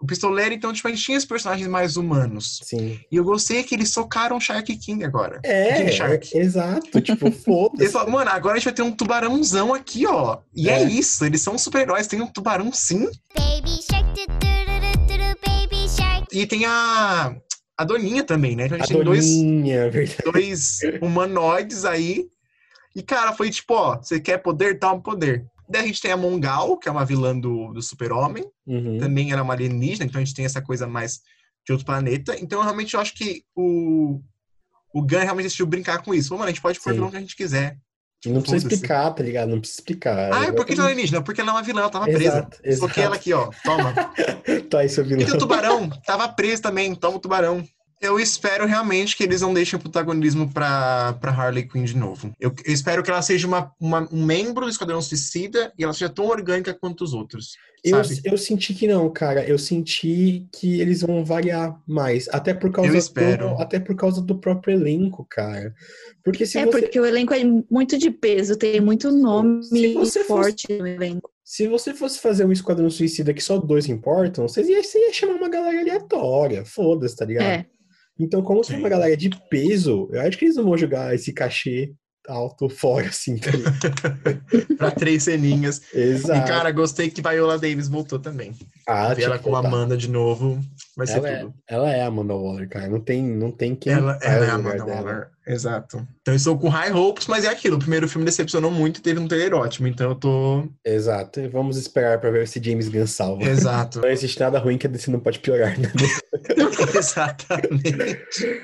o Pistoleiro, então tipo, a gente tinha os personagens mais humanos. sim. E eu gostei que eles socaram o Shark King agora. É, King Shark. é, exato, tipo, Eles foda-se. falaram, mano, agora a gente vai ter um tubarãozão aqui, ó. E é, É. isso, eles são super-heróis, tem um tubarão sim. Baby shark do do do do do baby shark. E tem a, a Doninha também, né? Então a A gente tem dois, Doninha, verdade. dois humanoides aí. E, cara, foi tipo, ó, você quer poder? Toma poder. Daí a gente tem a Mongal, que é uma vilã do, do Super-Homem. Uhum. Também era uma alienígena, então a gente tem essa coisa mais de outro planeta. Então, realmente, eu acho que o, o Gun realmente decidiu brincar com isso. Falou, mano, a gente pode pôr Sim. vilão que a gente quiser. E não precisa explicar, tá ligado? Não precisa explicar. Ah, é porque ela é alienígena? Porque ela é uma vilã, ela tava presa. Exato, exato. Soquei ela aqui, ó. Toma. Tá aí, seu E tem o vilão. tubarão, tava preso também, toma o tubarão. Eu espero realmente que eles não deixem o protagonismo pra, pra Harley Quinn de novo. Eu, eu espero que ela seja uma, uma- um membro do Esquadrão Suicida e ela seja tão orgânica quanto os outros. Eu, eu senti que não, cara. Eu senti que eles vão variar mais. Até por causa Eu espero. do, até por causa do próprio elenco, cara. Porque se é você, porque o elenco é muito de peso, tem muito nome forte no elenco. se você fosse fazer um Esquadrão Suicida que só dois importam, você ia, você ia chamar uma galera aleatória. Foda-se, tá ligado? É. Então, como se é uma galera de peso, eu acho que eles não vão jogar esse cachê alto fora, assim, tá? Pra três ceninhas. Exato. E, cara, gostei que Viola Davis voltou também. Ah, Ver ela com a. Amanda de novo vai ser Ela é, tudo. ela é a Amanda Waller, cara. Não tem, não tem quem. Ela, ela é a Amanda dela. Waller. Exato. Então eu estou com high hopes, mas é aquilo. O primeiro filme decepcionou muito e teve um trailer ótimo. Então eu tô. Exato. E Vamos esperar pra ver se James Gunn salva. Exato. Não existe nada ruim que a DC não pode piorar, né? Exatamente.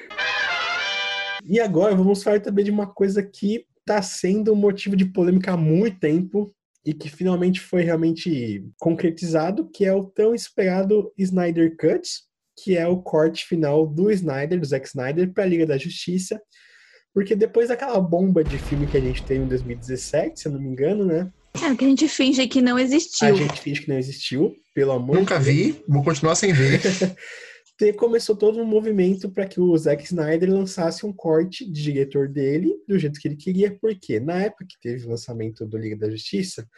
E agora vamos falar também de uma coisa que está sendo motivo de polêmica há muito tempo e que finalmente foi realmente concretizado, que é o tão esperado Snyder Cut, que é o corte final do Snyder, do Zack Snyder, para a Liga da Justiça. Porque depois daquela bomba de filme que a gente teve em 2017, se eu não me engano, né? É, que a gente finge que não A existiu. gente finge que não existiu, pelo amor Nunca de Deus. vi, vou continuar sem ver. te- começou todo um movimento para que o Zack Snyder lançasse um corte de diretor dele do jeito que ele queria, porque na época que teve o lançamento do Liga da Justiça,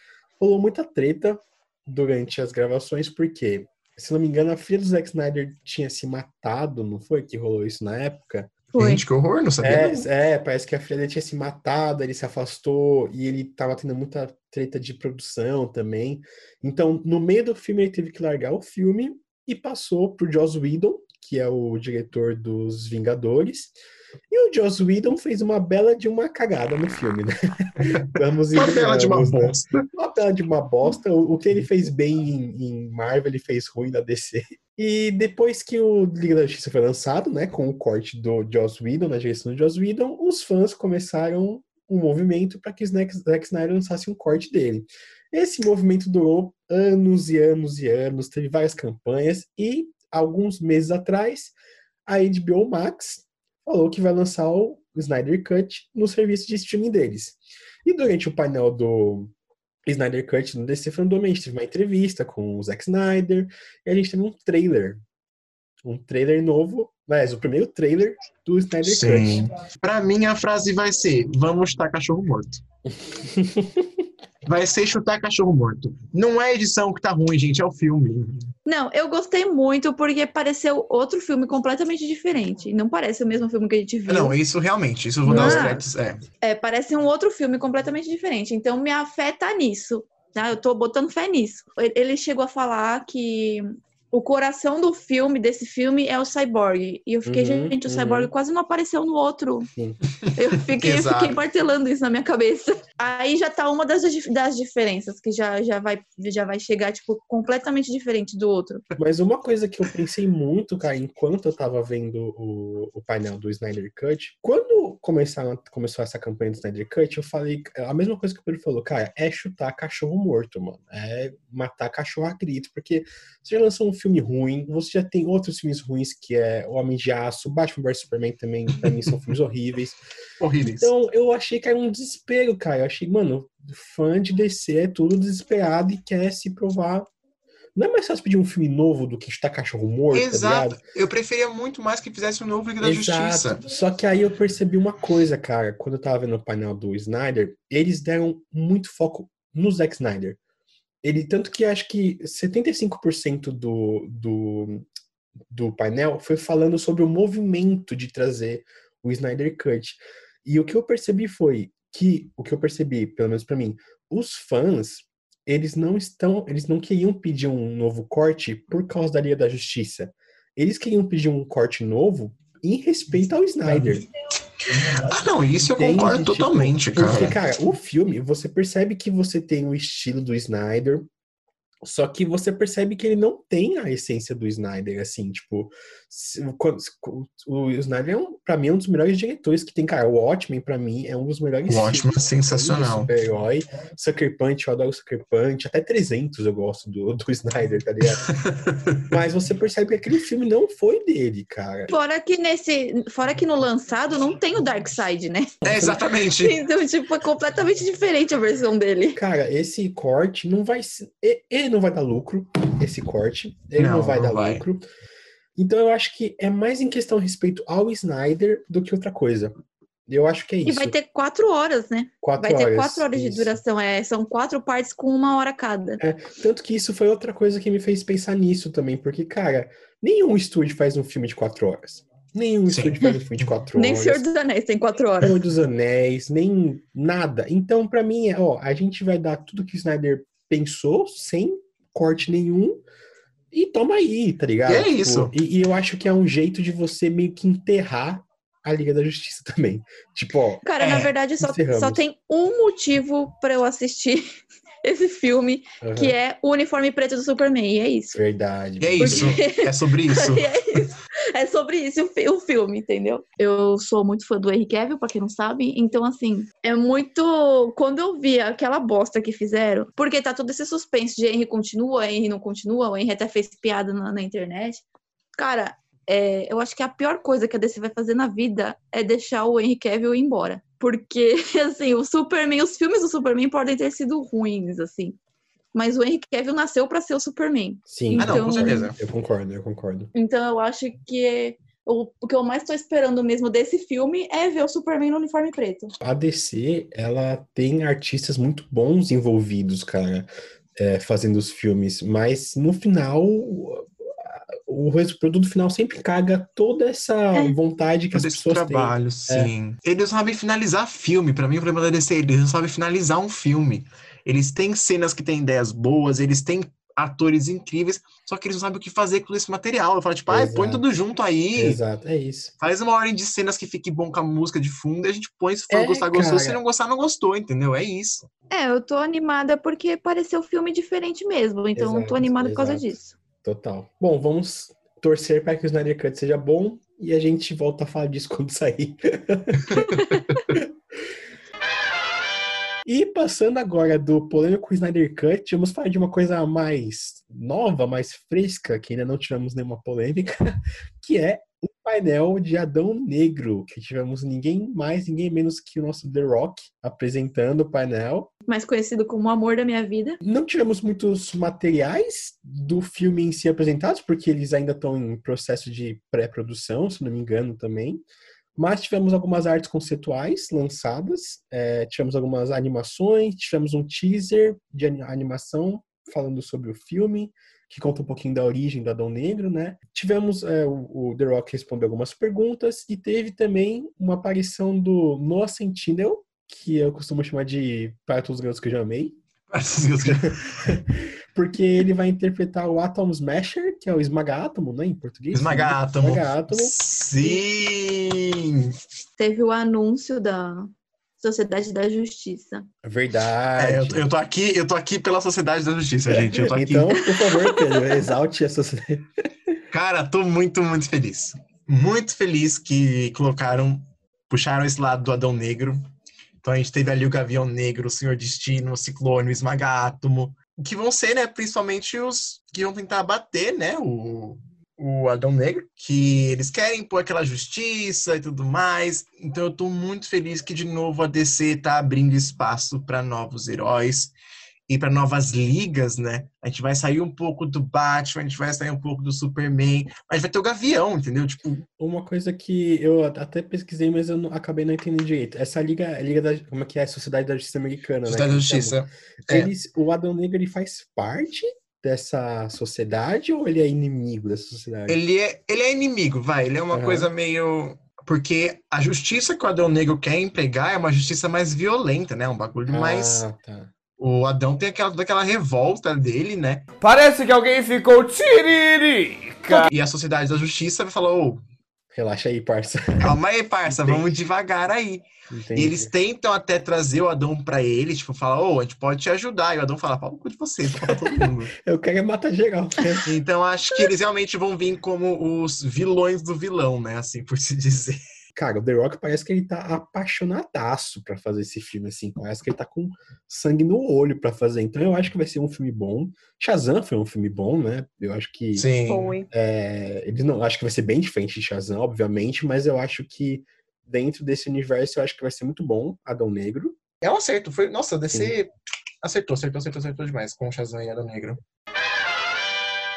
rolou muita treta durante as gravações, porque, se não me engano, a filha do Zack Snyder tinha se matado, não foi que rolou isso na época? Foi. Gente, que horror, não sabia. É, não. é, parece que a filha dele tinha se matado, ele se afastou e ele tava tendo muita treta de produção também. Então, no meio do filme, ele teve que largar o filme e passou pro Joss Whedon, que é o diretor dos Vingadores. E o Joss Whedon fez uma bela de uma cagada no filme, né? Vamos Uma bela de uma né? bosta. Uma bela de uma bosta. O, o que ele fez bem em, em Marvel, ele fez ruim na DC. E depois que o Liga da Justiça foi lançado, né, com o corte do Joss Whedon, na direção do Joss Whedon, os fãs começaram um movimento para que o Zack Snyder lançasse um corte dele. Esse movimento durou anos e anos e anos, teve várias campanhas e alguns meses atrás a HBO Max falou que vai lançar o Snyder Cut no serviço de streaming deles. E durante o painel do Snyder Cut no DC Fandom, a gente teve uma entrevista com o Zack Snyder e a gente teve um trailer. Um trailer novo, mas o primeiro trailer do Snyder Sim. Cut. Pra mim, a frase vai ser: vamos chutar cachorro morto. Vai ser chutar cachorro morto. Não é a edição que tá ruim, gente, é o filme. Não, eu gostei muito porque pareceu outro filme completamente diferente. Não parece o mesmo filme que a gente viu. Não, isso realmente, isso eu vou dar os Não. créditos. É. É, parece um outro filme completamente diferente. Então me afeta nisso. Tá? Eu tô botando fé nisso. Ele chegou a falar que o coração do filme, desse filme, é o Cyborg. E eu fiquei, Uhum, gente, o uhum. Cyborg quase não apareceu no outro. Sim. Eu fiquei, eu fiquei martelando isso na minha cabeça. Aí já tá uma das, das diferenças, que já, já, vai, já vai chegar, tipo, completamente diferente do outro. Mas uma coisa que eu pensei muito, cara, enquanto eu tava vendo o, o painel do Snyder Cut, quando começaram, começou essa campanha do Snyder Cut, eu falei a mesma coisa que o Pedro falou, cara, é chutar cachorro morto, mano. É matar cachorro a grito, porque você já lançou um filme ruim, você já tem outros filmes ruins, que é O Homem de Aço, Batman vs Superman também, pra mim, são filmes horríveis. Horríveis. Então eu achei que era um desespero, cara. Eu achei, mano, fã de DC é tudo desesperado e quer se provar. Não é mais fácil pedir um filme novo do que chutar cachorro morto, tá Exato. ligado? eu preferia muito mais que fizesse um novo Liga da Justiça. Exato. Só que aí eu percebi uma coisa, cara. Quando eu tava vendo o painel do Snyder, eles deram muito foco no Zack Snyder. Ele, tanto que acho que 75% do, do, do painel foi falando sobre o movimento de trazer o Snyder Cut. E o que eu percebi foi que, o que eu percebi, pelo menos pra mim, os fãs, eles não estão, eles não queriam pedir um novo corte por causa da Liga da Justiça. Eles queriam pedir um corte novo em respeito ao Snyder. Ah, não, isso eu Entende? concordo Tipo, totalmente, cara. Porque, cara, o filme, você percebe que você tem o estilo do Snyder, só que você percebe que ele não tem a essência do Snyder, assim, tipo, o Snyder é, um, pra mim, é um dos melhores diretores que tem, cara, o Watchmen, pra mim, é um dos melhores O Watchmen é sensacional. super-herói, Sucker Punch, eu adoro Sucker Punch, até 300 eu gosto do, do Snyder, tá ligado? Mas você percebe que aquele filme não foi dele, cara. Fora que nesse. Fora que no lançado não tem o Darkseid, né? É, exatamente. Então, tipo, é completamente diferente a versão dele. Cara, esse corte não vai ser. Ele não vai dar lucro, esse corte. Ele não, Não, vai não dar vai. lucro. Então eu acho que é mais em questão a respeito ao Snyder do que outra coisa. Eu acho que é E isso. vai ter quatro horas, né? quatro Vai ter horas, quatro horas de isso. duração. É, são quatro partes com uma hora cada. Tanto que isso foi outra coisa que me fez pensar nisso também, porque, cara, nenhum estúdio faz um filme de quatro horas. Nenhum Sim. estúdio faz um filme de quatro Nem horas. Senhor dos Anéis tem quatro horas. Senhor dos Anéis, nem nada. Então, pra mim, é, ó, a gente vai dar tudo que o Snyder pensou, sem corte nenhum, E toma aí, tá ligado? E é isso. E, e eu acho que é um jeito de você meio que enterrar a Liga da Justiça também. Tipo, ó, Cara, É, na verdade, só, encerramos. só tem um motivo pra eu assistir esse filme, aham, que é o uniforme preto do Superman. E é isso. verdade. E é isso. É sobre isso. E é isso. É sobre isso o fi- o filme, entendeu? Eu sou muito fã do Henry Cavill, pra quem não sabe. Então, assim, é muito. Quando eu vi aquela bosta que fizeram, porque tá todo esse suspense de Henry continua, Henry não continua, o Henry até fez piada na, na internet. Cara, é, eu acho que a pior coisa que a DC vai fazer na vida é deixar o Henry Cavill ir embora. Porque, assim, o Superman, os filmes do Superman podem ter sido ruins, assim. Mas o Henry Cavill nasceu pra ser o Superman. Sim, Ah, não, com Então- certeza. eu concordo, eu concordo. Então eu acho que o, o que eu mais tô esperando mesmo desse filme é ver o Superman no uniforme preto. A DC, ela tem artistas muito bons envolvidos, cara, é, fazendo os filmes, mas no final, o, produto final sempre caga toda essa É. vontade que Todo as pessoas têm. trabalho, sim. Eles não sabem finalizar filme. Pra mim, o problema da DC, eles não sabem finalizar um filme. Eles têm cenas que têm ideias boas, eles têm atores incríveis, só que eles não sabem o que fazer com esse material. Eu falo, tipo, ah, põe Exato. tudo junto aí. Exato, é isso. Faz uma ordem de cenas que fique bom com a música de fundo e a gente põe. Se for É, gostar, gostou. cara. Se não gostar, não gostou, entendeu? É isso. É, eu tô animada porque pareceu filme diferente mesmo. Então eu tô Exato, animada por causa exato. disso. Total. Bom, vamos torcer para que o Snyder Cut seja bom e a gente volta a falar disso quando sair. E passando agora do polêmico Snyder Cut, vamos falar de uma coisa mais nova, mais fresca, que ainda não tivemos nenhuma polêmica, que é o painel de Adão Negro, que tivemos ninguém mais, ninguém menos que o nosso The Rock apresentando o painel. Mais conhecido como o amor da minha vida. Não tivemos muitos materiais do filme em si apresentados, porque eles ainda estão em processo de pré-produção, se não me engano também. Mas tivemos algumas artes conceituais lançadas, é, tivemos algumas animações, tivemos um teaser de ani- animação falando sobre o filme, que conta um pouquinho da origem do Adão Negro, né? Tivemos é, o, o The Rock responder algumas perguntas e teve também uma aparição do Noah Sentinel, que eu costumo chamar de Para Todos os Garotos que eu já amei, porque ele vai interpretar o Atom Smasher, que é o Esmaga-Átomo, né, em português? Esmagar átomo. Esmaga-Átomo. Sim! Teve o anúncio da Sociedade da Justiça. Verdade. É, eu, eu tô aqui, eu tô aqui pela Sociedade da Justiça, gente. Eu tô aqui. Então, por favor, Pedro, exalte essa sociedade. Cara, tô muito, muito feliz. Muito feliz que colocaram, puxaram esse lado do Adão Negro. Então a gente teve ali o Gavião Negro, o Senhor Destino, o Ciclone, o Esmaga-Átomo, que vão ser, né, principalmente os que vão tentar bater, né, o, o Adão Negro, que eles querem pôr aquela justiça e tudo mais. Então eu tô muito feliz que, de novo, a DC tá abrindo espaço para novos heróis e para novas ligas, né? A gente vai sair um pouco do Batman, a gente vai sair um pouco do Superman, mas vai ter o Gavião, entendeu? Tipo, Uma coisa que eu até pesquisei, mas eu não- acabei não entendendo direito. Essa liga, a liga da, como é que é? Sociedade da Justiça Americana, Sociedade da né? eles Justiça. É. Eles, o Adão Negro, ele faz parte dessa sociedade ou ele é inimigo dessa sociedade? Ele é, ele é inimigo, vai. Ele é uma Aham. coisa meio. Porque a justiça que o Adão Negro quer empregar é uma justiça mais violenta, né? Um bagulho mais. Ah, tá. O Adão tem aquela, daquela revolta dele, né? Parece que alguém ficou tiririca. E a sociedade da justiça falar: ô, Relaxa aí, parça. calma aí, parça, Entendi. vamos devagar aí. Entendi. E eles tentam até trazer o Adão pra ele, tipo, fala, ô, a gente pode te ajudar. E o Adão fala, fala cu de vocês, fala pra todo mundo. Eu quero é matar geral. né? então acho que eles realmente vão vir como os vilões do vilão, né? Assim por se dizer. Cara, o The Rock parece que ele tá apaixonadaço pra fazer esse filme, assim. Parece que ele tá com sangue no olho pra fazer. Então eu acho que vai ser um filme bom. Shazam foi um filme bom, né? Eu acho que Sim. Foi. é, eles não acho que vai ser bem diferente de Shazam, obviamente, mas eu acho que dentro desse universo eu acho que vai ser muito bom Adão Negro. É um acerto. Foi, nossa, a DC acertou, acertou, acertou, acertou demais com o Shazam e Adão Negro.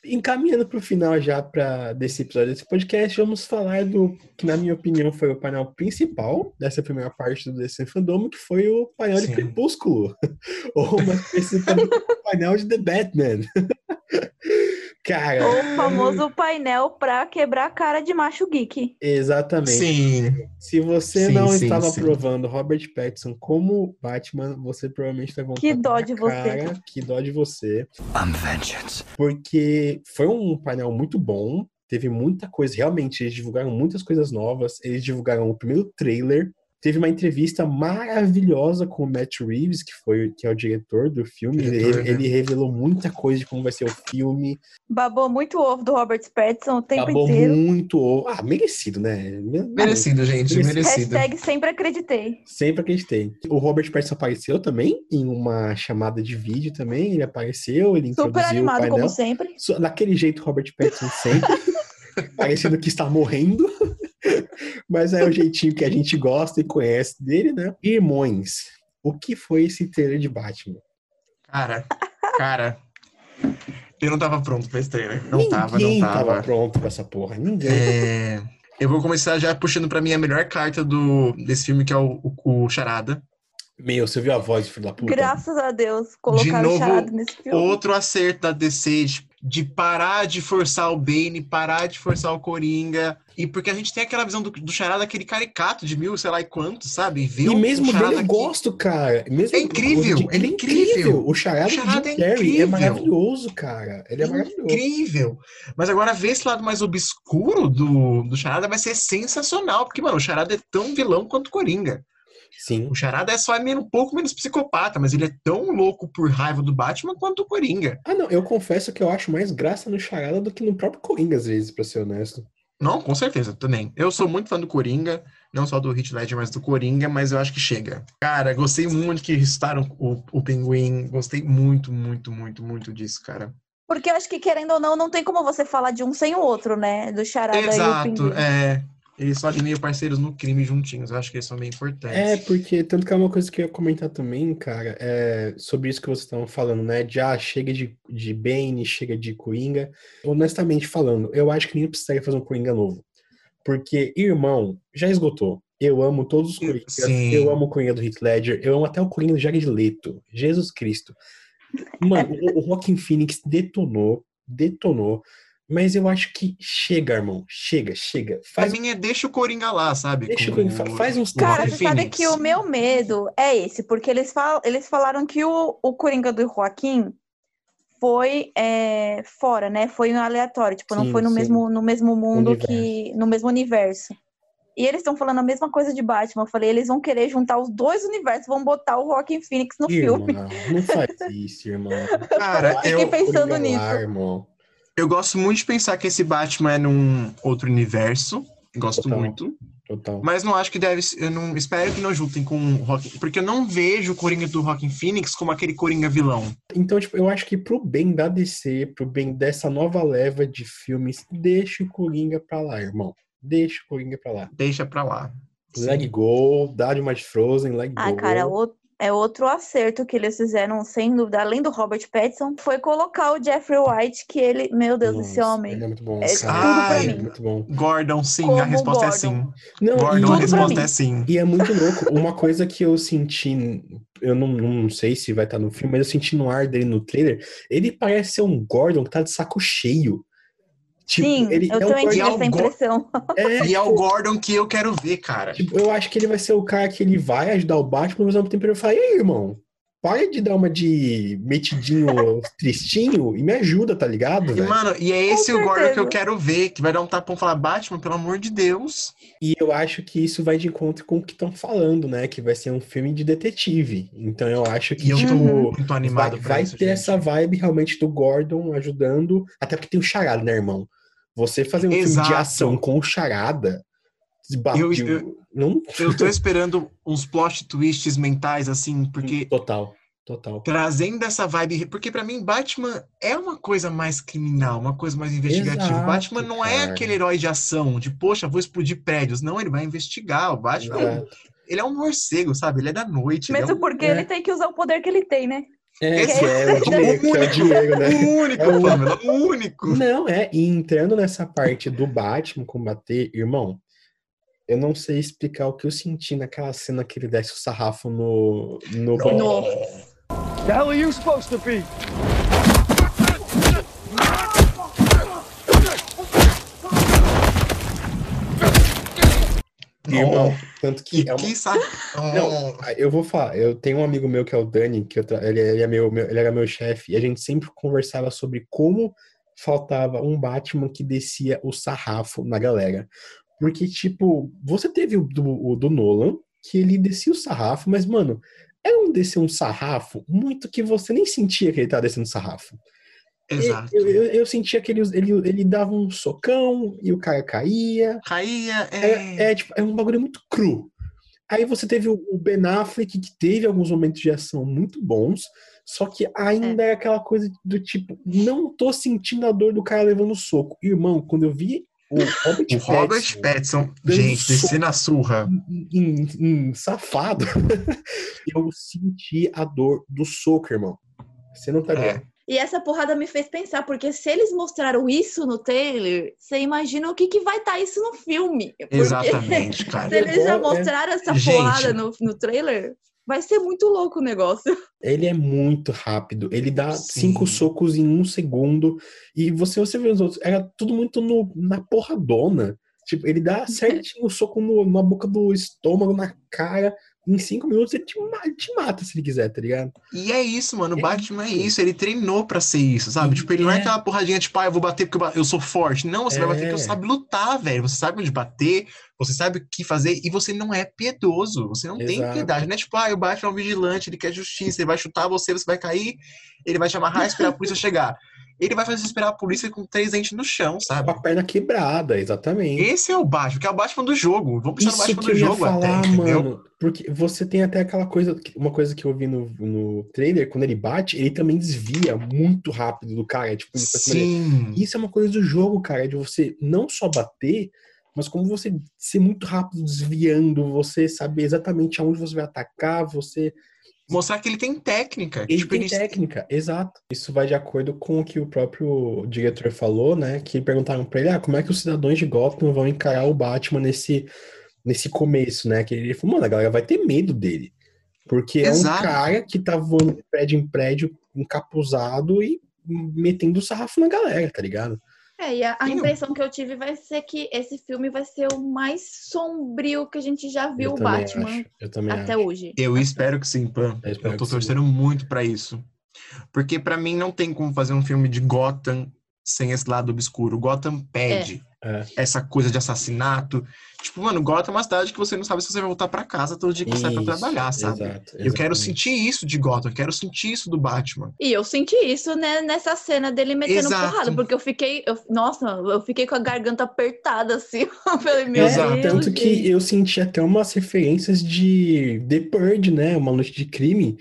Encaminhando pro final já para desse episódio desse podcast, vamos falar do que na minha opinião foi o painel principal dessa primeira parte do DC Fandom, que foi o painel Sim. de Crepúsculo, ou mais o painel de The Batman. Cara, O famoso painel pra quebrar a cara de macho geek. exatamente. Sim. Se você Sim, não sim, estava sim. aprovando Robert Pattinson como Batman, você provavelmente vai voltar Que dó de você. cara, Que dó de você. I'm vengeance. Porque foi um painel muito bom. Teve muita coisa. Realmente, eles divulgaram muitas coisas novas. Eles divulgaram o primeiro trailer. Teve uma entrevista maravilhosa com o Matt Reeves, que foi que é o diretor do filme. Diretor, ele, né? ele revelou muita coisa de como vai ser o filme. Babou muito o ovo do Robert Pattinson o tempo Babou inteiro. muito. o- Ah, merecido, né? Merecido, gente, Merecido. merecido. Hashtag sempre acreditei. Sempre acreditei. O Robert Pattinson apareceu também em uma chamada de vídeo também. Ele apareceu, ele Super introduziu o animado, painel. como sempre. Daquele jeito, Robert Pattinson sempre. parecendo que está morrendo. Mas é o jeitinho que a gente gosta e conhece dele, né? Irmões, o que foi esse trailer de Batman? Cara, cara. Eu não tava pronto pra esse trailer. Não Ninguém tava, não tava tava. pronto pra essa porra. Ninguém. É, Eu vou começar já puxando pra mim a melhor carta do, desse filme, que é o, o, o Charada. Meu, você viu a voz do filho da puta? Graças a Deus, colocaram novo, o charada nesse filme. Outro acerto da DC de, de parar de forçar o Bane, parar de forçar o Coringa. E porque a gente tem aquela visão do, do Charada, aquele caricato de mil, sei lá e quanto, sabe? Ver E mesmo dele eu que- gosto, cara. Mesmo É incrível, é ele é incrível. incrível. O charada, O charada de é é incrível. maravilhoso, cara. Ele é maravilhoso. Incrível! Mas agora ver esse lado mais obscuro do, do Charada vai ser sensacional. Porque, mano, o Charada é tão vilão quanto o Coringa. Sim. O Charada é só menos- um pouco menos psicopata, mas ele é tão louco por raiva do Batman quanto o Coringa. Ah, não, eu confesso que eu acho mais graça no charada do que no próprio Coringa, às vezes, pra ser honesto. Não, com certeza, também. Eu sou muito fã do Coringa, não só do Heath Ledger, mas do Coringa, mas eu acho que chega. Cara, gostei muito que ressuscitaram o, o Pinguim. Gostei muito, muito, muito, muito disso, cara. Porque eu acho que, querendo ou não, não tem como você falar de um sem o outro, né? Do charada e o Exato, pinguim. é. Eles são ali meio parceiros no crime juntinhos. Eu acho que eles são bem importantes. É, porque tanto que é uma coisa que eu ia comentar também, cara, é sobre isso que vocês estavam falando, né? Já chega de, de Bane, chega de Coringa. Honestamente falando, eu acho que nem precisaria fazer um Coringa novo. Porque, irmão, já esgotou. Eu amo todos os Coringas. sim. Eu amo o Coringa do Heath Ledger. Eu amo até o Coringa do Jared Leto. Jesus Cristo. Mano, o, o Joaquin Phoenix detonou, detonou. Mas eu acho que chega, irmão. Chega, chega. Pra Faz, mim é deixa o Coringa lá, sabe? deixa o Com Coringa, fa- faz uns o Cara, você sabe Phoenix. que o meu medo é esse, porque eles, fal eles falaram que o, o Coringa do Joaquim foi é, fora, né? Foi um aleatório, tipo, não Sim, foi no sim. mesmo, no mesmo mundo Universo. que. no mesmo universo. E eles estão falando a mesma coisa de Batman. Eu falei, eles vão querer juntar os dois universos, vão botar o Joaquim Phoenix no filme. Não faz isso, irmão. Cara, Fiquei eu, pensando nisso. lá, irmão. Eu gosto muito de pensar que esse Batman é num outro universo. Gosto Total. muito. Total. Mas não acho que deve. ser- Eu não espero que não juntem com o Rock. Porque eu não vejo o Coringa do Rockin' Phoenix como aquele Coringa vilão. Então, tipo, eu acho que pro bem da DC, pro bem dessa nova leva de filmes, deixa o Coringa pra lá, irmão. Deixa o Coringa pra lá. Deixa pra lá. Leg go, dá de uma de Frozen, leg Ah, go. cara, o- é outro acerto que eles fizeram, sem dúvida, além do Robert Pattinson, foi colocar o Jeffrey White, que ele, meu Deus, esse Nossa, homem. Ele é muito bom. é tudo pra Ele é mim. muito bom. Gordon, sim. Como a resposta é Gordon. sim. Não, Gordon, a e, pra resposta é sim. e é muito louco. Uma coisa que eu senti, eu não, não sei se vai estar no filme, mas eu senti no ar dele no trailer. Ele parece ser um Gordon que tá de saco cheio. Tipo, Sim, ele eu é um também tive essa impressão. É, E é o tipo, Gordon que eu quero ver, cara. Tipo, eu acho que ele vai ser o cara que ele vai ajudar o Batman, mas ao mesmo tempo ele vai falar, e aí, irmão? Para de dar uma de metidinho tristinho e me ajuda, tá ligado, E, mano, e é esse o Gordon que eu quero ver, que vai dar um tapão e falar, Batman, pelo amor de Deus. E eu acho que isso vai de encontro com o que estão falando, né? Que vai ser um filme de detetive. Então eu acho que, E eu tipo, tô animado vai, pra vai isso, ter gente. essa vibe realmente do Gordon ajudando. Até porque tem o Charada, né, irmão? Você fazer um filme de Exato. ação com Charada. Eu- eu- Não? Eu tô esperando uns plot twists mentais, assim, porque Total, total. trazendo essa vibe. Porque pra mim, Batman é uma coisa mais criminal, uma coisa mais investigativa. Exato, Batman não é cara. aquele herói de ação, de poxa, vou explodir prédios. Não, ele vai investigar. O Batman, Exato. ele é um morcego, sabe? Ele é da noite. ele é Mesmo um- porque é. ele tem que usar o poder que ele tem, né? É, Esse que é o dinheiro, que é o dinheiro, né? O único, É o- Pamela, o único. Não, é, e entrando nessa parte do Batman combater, irmão, eu não sei explicar o que eu senti naquela cena que ele desce o sarrafo no. no, No- The hell are you supposed to be? Irmão, tanto que Que, é uma... que sabe? Não, eu vou falar, eu tenho um amigo meu que é o Dani, que tra- ele, ele é meu, meu- ele era meu chefe, e a gente sempre conversava sobre como faltava um Batman que descia o sarrafo na galera. Porque, tipo, você teve o do, o do Nolan, que ele descia o sarrafo, mas, mano, era um descer um sarrafo muito que você nem sentia que ele tava descendo sarrafo. Exato. Eu, eu, eu sentia que ele, ele, ele dava um socão e o cara caía. Caía, é. É, é, tipo, é um bagulho muito cru. Aí você teve o o Ben Affleck, que teve alguns momentos de ação muito bons, só que ainda é aquela coisa do tipo, não tô sentindo a dor do cara levando soco. Irmão, quando eu vi o Robert O Robert Pattinson gente, descer na surra. em, em safado, eu senti a dor do soco, irmão. Você não tá É. vendo? E essa porrada me fez pensar, porque se eles mostraram isso no trailer, você imagina o que, que vai estar isso no filme. Porque Exatamente, cara. se eles já é- mostraram essa Gente. porrada no, no trailer, vai ser muito louco o negócio. Ele é muito rápido. Ele dá Sim. cinco socos em um segundo. E você, você vê os outros, era tudo muito no, na porradona. Tipo, ele dá certinho o soco no- na boca do estômago, na cara. Em cinco minutos ele te, te mata se ele quiser, tá ligado? E é isso, mano. O É Batman é isso. isso. Ele treinou pra ser isso, sabe? E Tipo, ele não é é. aquela porradinha tipo, ah, eu vou bater porque eu, sou forte. Não, você vai bater porque É. você sabe lutar, velho. Você sabe onde bater, você sabe o que fazer e você não é piedoso. Você não tem Exato. piedade. Não é tipo, ah, o Batman é um vigilante, ele quer justiça, ele vai chutar você, você vai cair, ele vai te amarrar e esperar a polícia chegar. Ele vai fazer esperar a polícia com três dentes no chão, Com sabe? a perna quebrada, exatamente. Esse é o Batman, que é o Batman do jogo. Vamos pensar no Isso Batman que do jogo falar, até, entendeu? mano. Porque você tem até aquela coisa, uma coisa que eu vi no, no trailer, quando ele bate, ele também desvia muito rápido do cara. Tipo, pra cima dele. Sim. Isso é uma coisa do jogo, cara, de você não só bater, mas como você ser muito rápido desviando, você saber exatamente aonde você vai atacar, você. Mostrar que ele tem técnica. Ele tipo, tem ele- técnica, exato. Isso vai de acordo com o que o próprio diretor falou, né? Que perguntaram pra ele, ah, como é que os cidadãos de Gotham vão encarar o Batman nesse, nesse começo, né? Que ele falou, mano, a galera vai ter medo dele. Porque é um Exato. cara que tá voando de prédio em prédio, encapuzado e metendo o sarrafo na galera, tá ligado? É, e a, a impressão que eu tive vai ser que esse filme vai ser o mais sombrio que a gente já viu Eu o Batman acho, eu também até acho. hoje. Eu espero que sim, Pan. Eu Eu tô que sim. torcendo muito pra isso. Porque pra mim não tem como fazer um filme de Gotham sem esse lado obscuro. Gotham pede É. essa coisa de assassinato. Tipo, mano, Gotham é uma cidade que você não sabe se você vai voltar pra casa todo dia que você sai pra Isso, trabalhar, sabe? exato, Eu quero sentir isso de Gotham, eu quero sentir isso do Batman. E eu senti isso né, nessa cena dele metendo Exato. porrada, porque eu fiquei, eu- nossa, eu fiquei com a garganta apertada assim. Eu falei, meu Exato. Deus. Tanto que eu senti até umas referências de The Purge, né? Uma noite de crime.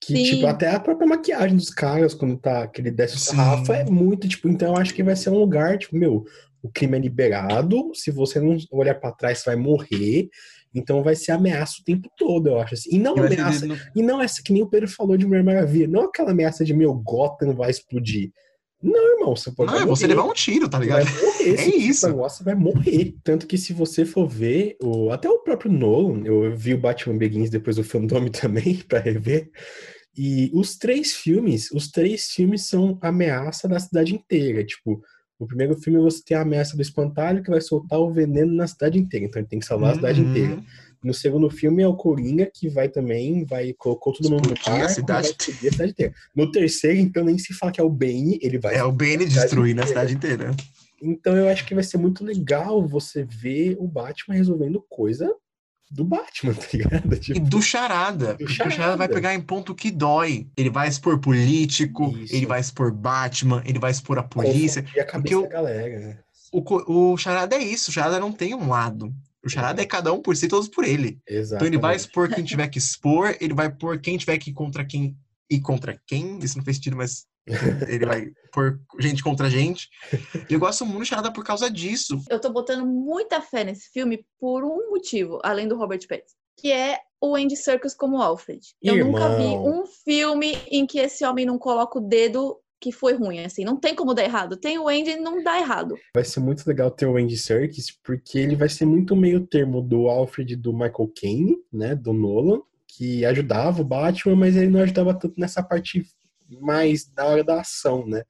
Que, Sim. tipo, até a própria maquiagem dos caras, quando tá, que ele desce o Sim. sarrafo, é muito, tipo, então eu acho que vai ser um lugar, tipo, meu, o crime é liberado, se você não olhar pra trás, você vai morrer, então vai ser ameaça o tempo todo, eu acho assim. E não E ser ameaça, no- e não essa que nem o Pedro falou de Mulher Maravilha, não aquela ameaça de, meu, Gotham vai explodir. Não, irmão, você pode Não, é você levar um tiro, tá ligado? vai morrer, É isso. negócio, você vai morrer. Tanto que se você for ver, o, até o próprio Nolan, eu vi o Batman Begins depois do Fandome também, pra rever. E os três filmes, os três filmes são ameaça da cidade inteira. Tipo, o primeiro filme você tem a ameaça do espantalho que vai soltar o veneno na cidade inteira. Então ele tem que salvar a cidade Uhum. inteira. No segundo filme é o Coringa, que vai também, vai colocou todo mundo no Explodir a cidade vai explodir a cidade inteira. No terceiro, então, nem se fala que é o Bane, ele vai É o Bane destruindo a cidade inteira. então eu acho que vai ser muito legal você ver o Batman resolvendo coisa do Batman, tá ligado? E Tipo, do Charada. Porque o Charada Charada. vai pegar em ponto que dói. Ele vai expor político, Isso. ele vai expor Batman, ele vai expor a polícia. confundir a cabeça eu- da galera, né? O, o Charada é isso, o Charada não tem um lado. O Charada é cada um por si, todos por ele. Exato. Então ele vai expor quem tiver que expor, ele vai pôr quem tiver que ir contra quem e contra quem. Isso não fez sentido, mas ele vai pôr gente contra gente. E eu gosto muito do Charada por causa disso. Eu tô botando muita fé nesse filme por um motivo, além do Robert Pattinson, que é o Andy Serkis como Alfred. Eu nunca vi Irmão. um filme em que esse homem não coloca o dedo que foi ruim, assim. Não tem como dar errado. Tem o Andy não dá errado. Vai ser muito legal ter o Andy Serkis, porque ele vai ser muito meio termo do Alfred do Michael Caine, né, do Nolan, que ajudava o Batman, mas ele não ajudava tanto nessa parte mais da hora da ação, né?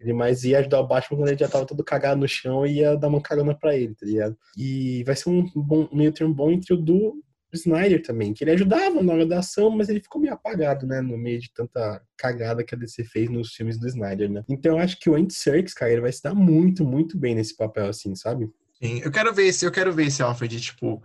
Ele mais ia ajudar o Batman quando ele já tava todo cagado no chão e ia dar uma carona pra ele, tá ligado? E vai ser um bom, meio termo bom entre o do Snyder também, que ele ajudava na hora da ação, mas ele ficou meio apagado, né, no meio de tanta cagada que a DC fez nos filmes do Snyder, né? Então eu acho que o Andy Serkis, cara, ele vai se dar muito, muito bem nesse papel, assim, sabe? Sim, eu quero ver esse, eu quero ver esse Alfred, tipo,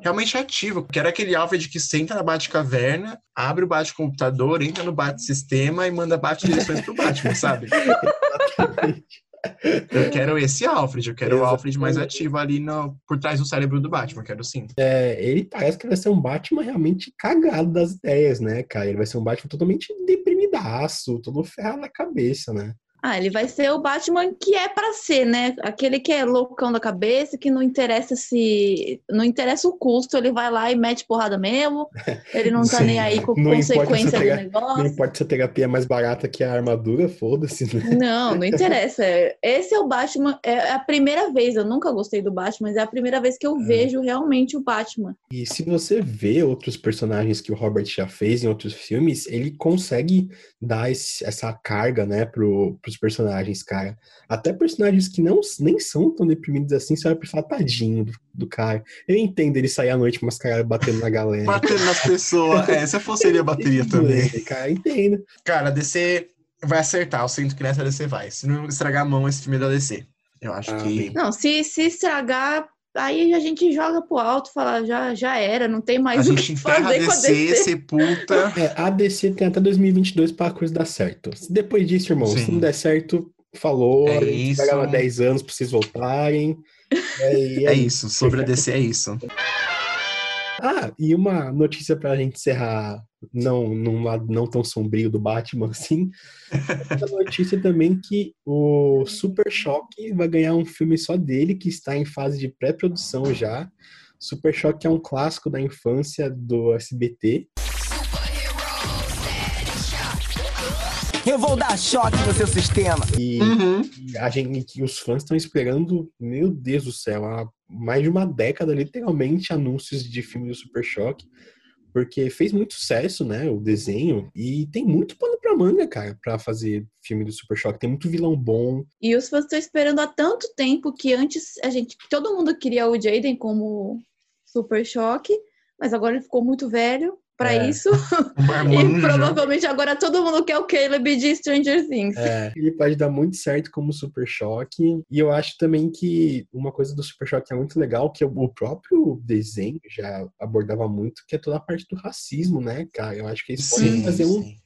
realmente ativo. Quero aquele Alfred que senta na Batcaverna, abre o Bate-computador, entra no Bate-sistema e manda Bate-direções pro Batman, sabe? Eu quero esse Alfred, eu quero o Alfred mais Exatamente. ativo ali no, por trás do cérebro do Batman, quero sim. É, ele parece que vai ser um Batman realmente cagado das ideias, né, cara? Ele vai ser um Batman totalmente deprimidaço, todo ferrado na cabeça, né? Ah, ele vai ser o Batman que é pra ser, né? Aquele que é loucão da cabeça, que não interessa se. Não interessa o custo, ele vai lá e mete porrada mesmo. Ele não tá Sim. nem aí com Não consequência do pegar- Não negócio. importa se a terapia é mais barata que a armadura, foda-se, né? Não, não interessa. Esse é o Batman. É a primeira vez, eu nunca gostei do Batman, mas é a primeira vez que eu vejo realmente o Batman. E se você vê outros personagens que o Robert já fez em outros filmes, ele consegue dar esse- essa carga, né, pro, pros personagens, cara. Até personagens que não, nem são tão deprimidos assim, você vai pensar, tadinho do, do cara. Eu entendo ele sair à noite mascarado batendo na galera. Batendo nas pessoas, é, se eu fosse ele, eu bateria também. Cara, entendo. Cara, a DC vai acertar, eu sinto que nessa DC vai. Se não estragar a mão, esse filme é da DC. Eu acho Amém. que. Não, se, se estragar, aí a gente joga pro alto, fala, já, já era, não tem A mais o gente que a fazer com a DC, sepulta. É, a DC tem até 2022 pra coisa dar certo. Depois disso, irmão, se Sim. não der certo, falou. É a gente pegava 10 anos pra vocês voltarem. É, e É isso, sobre a DC é isso. Ah, e uma notícia pra gente encerrar, não num lado não tão sombrio do Batman, assim. Essa notícia também que o Super Choque vai ganhar um filme só dele, que está em fase de pré-produção já. Super Choque é um clássico da infância do SBT. Eu vou dar choque no seu sistema. E, Uhum. e a gente, que os fãs estão esperando, meu Deus do céu, há mais de uma década, literalmente, anúncios de filme do Super Choque. Porque fez muito sucesso, né? O desenho. E tem muito pano pra manga, cara, pra fazer filme do Super Choque. Tem muito vilão bom. E os fãs estão esperando há tanto tempo que antes a gente, todo mundo queria o Jaden como Super Choque, mas agora ele ficou muito velho pra É. isso. Um E marmanjo. provavelmente agora todo mundo quer o Caleb de Stranger Things. É, ele pode dar muito certo como Super Choque. E eu acho também que uma coisa do Super Choque é muito legal, que o próprio desenho já abordava muito, que é toda a parte do racismo, né, cara? Eu acho que eles podem Sim, fazer um, sim.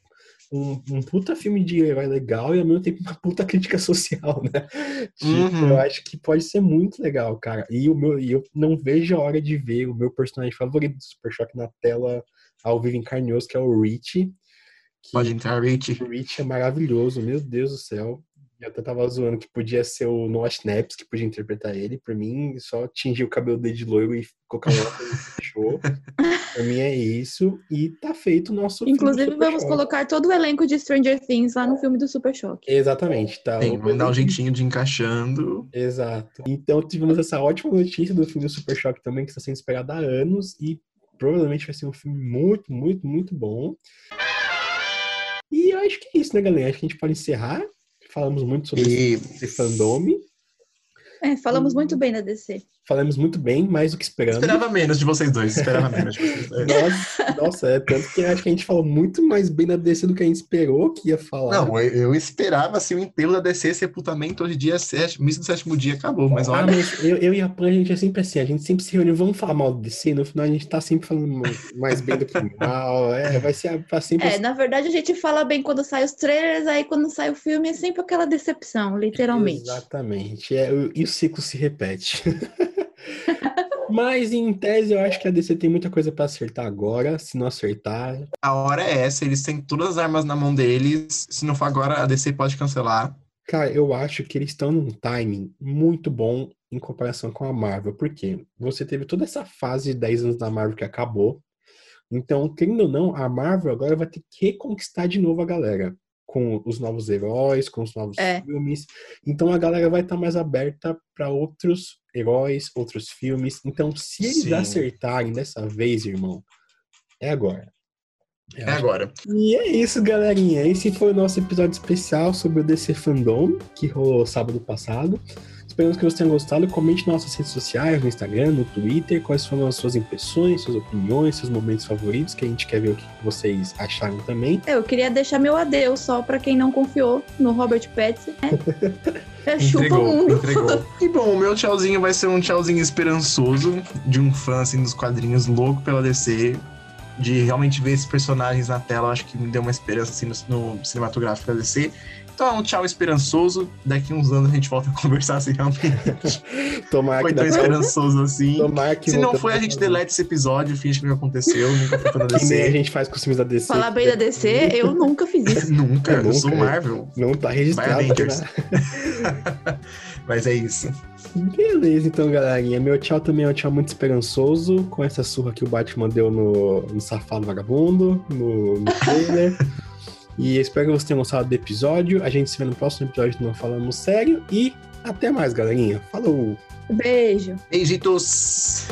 um, um puta filme de herói legal e ao mesmo tempo uma puta crítica social, né? Tipo, Uhum. Eu acho que pode ser muito legal, cara. E o meu, e eu não vejo a hora de ver o meu personagem favorito do Super Choque na tela ao vivo em carne e osso, que é o Rich. que Pode entrar, Rich. O Rich é maravilhoso, meu Deus do céu. Eu até tava zoando que podia ser o Noah Schnaps que podia interpretar ele. Por mim, só tingir o cabelo dele de loiro e colocar uma e fechou. Pra mim é isso. E tá feito o nosso filme do Inclusive, Super vamos Choque. colocar todo o elenco de Stranger Things lá no filme do Super Choque. Exatamente, tá. Tem, O- vai dar um jeitinho de encaixando. Exato. Então tivemos essa ótima notícia do filme do Super Choque também, que está sendo esperado há anos e provavelmente vai ser um filme muito, muito, muito bom. E eu acho que é isso, né, galera? Acho que a gente pode encerrar. Falamos muito sobre E esse fandome. É, falamos muito bem da DC. Falamos muito bem, mais do que esperamos. esperava menos de vocês dois. Esperava menos de vocês dois. Nossa, nossa, é tanto que acho que a gente falou muito mais bem da DC do que a gente esperou que ia falar. Não, eu, eu esperava assim, o enterro da DC, sepultamento, hoje dia, sete, missa do sétimo dia, acabou. Mas Ah, olha, mas eu, eu e a Pan, a gente é sempre assim, a gente sempre se reúne, vamos falar mal do DC, no final a gente tá sempre falando mais- bem do que mal, é, vai ser pra sempre É, na verdade a gente fala bem quando sai os trailers, aí quando sai o filme é sempre aquela decepção, literalmente. Exatamente. É, o- e o ciclo se repete. Mas em tese eu acho que a DC tem muita coisa pra acertar agora. Se não acertar, a hora é essa, eles têm todas as armas na mão deles. Se não for agora, a DC pode cancelar. cara, eu acho que eles estão num timing muito bom em comparação com a Marvel. Por quê? Você teve toda essa fase de 10 anos da Marvel que acabou. Então, querendo ou não, a Marvel agora vai ter que reconquistar de novo a galera. Com os novos heróis, com os novos É. filmes. Então a galera vai estar mais aberta para outros heróis, outros filmes. Então, se eles Sim. acertarem dessa vez, irmão, é agora. É agora. E é isso, galerinha. Esse foi o nosso episódio especial sobre o DC Fandom, que rolou sábado passado. Esperamos que vocês tenham gostado. Comente nas nossas redes sociais, no Instagram, no Twitter, quais foram as suas impressões, suas opiniões, seus momentos favoritos, que a gente quer ver o que vocês acharam também. Eu queria deixar meu adeus só pra quem não confiou no Robert Pattinson. Né? É, chupa o Entregou, mundo. entregou. E bom, o meu tchauzinho vai ser um tchauzinho esperançoso de um fã assim dos quadrinhos louco pela DC. De realmente ver esses personagens na tela, acho que me deu uma esperança assim no, no cinematográfico da DC. Então é um tchau esperançoso. Daqui uns anos a gente volta a conversar se realmente Tomara foi que tão dá pra- esperançoso assim. Tomara que Se não foi, a gente deleta esse episódio, finge que não aconteceu, nunca foi na Que nem a DC. gente faz com os filmes da DC. Falar bem da DC, eu nunca fiz isso. Nunca, eu Nunca. sou Marvel. Não tá registrado. Vai, Avengers. né? Mas é isso. Beleza, então, galerinha. Meu tchau também é um tchau muito esperançoso, com essa surra que o Batman deu no, no Safado Vagabundo, no, no trailer. E espero que vocês tenham gostado do episódio. A gente se vê no próximo episódio do Não Falamos Sério. E até mais, galerinha. Falou! Beijo. Beijitos!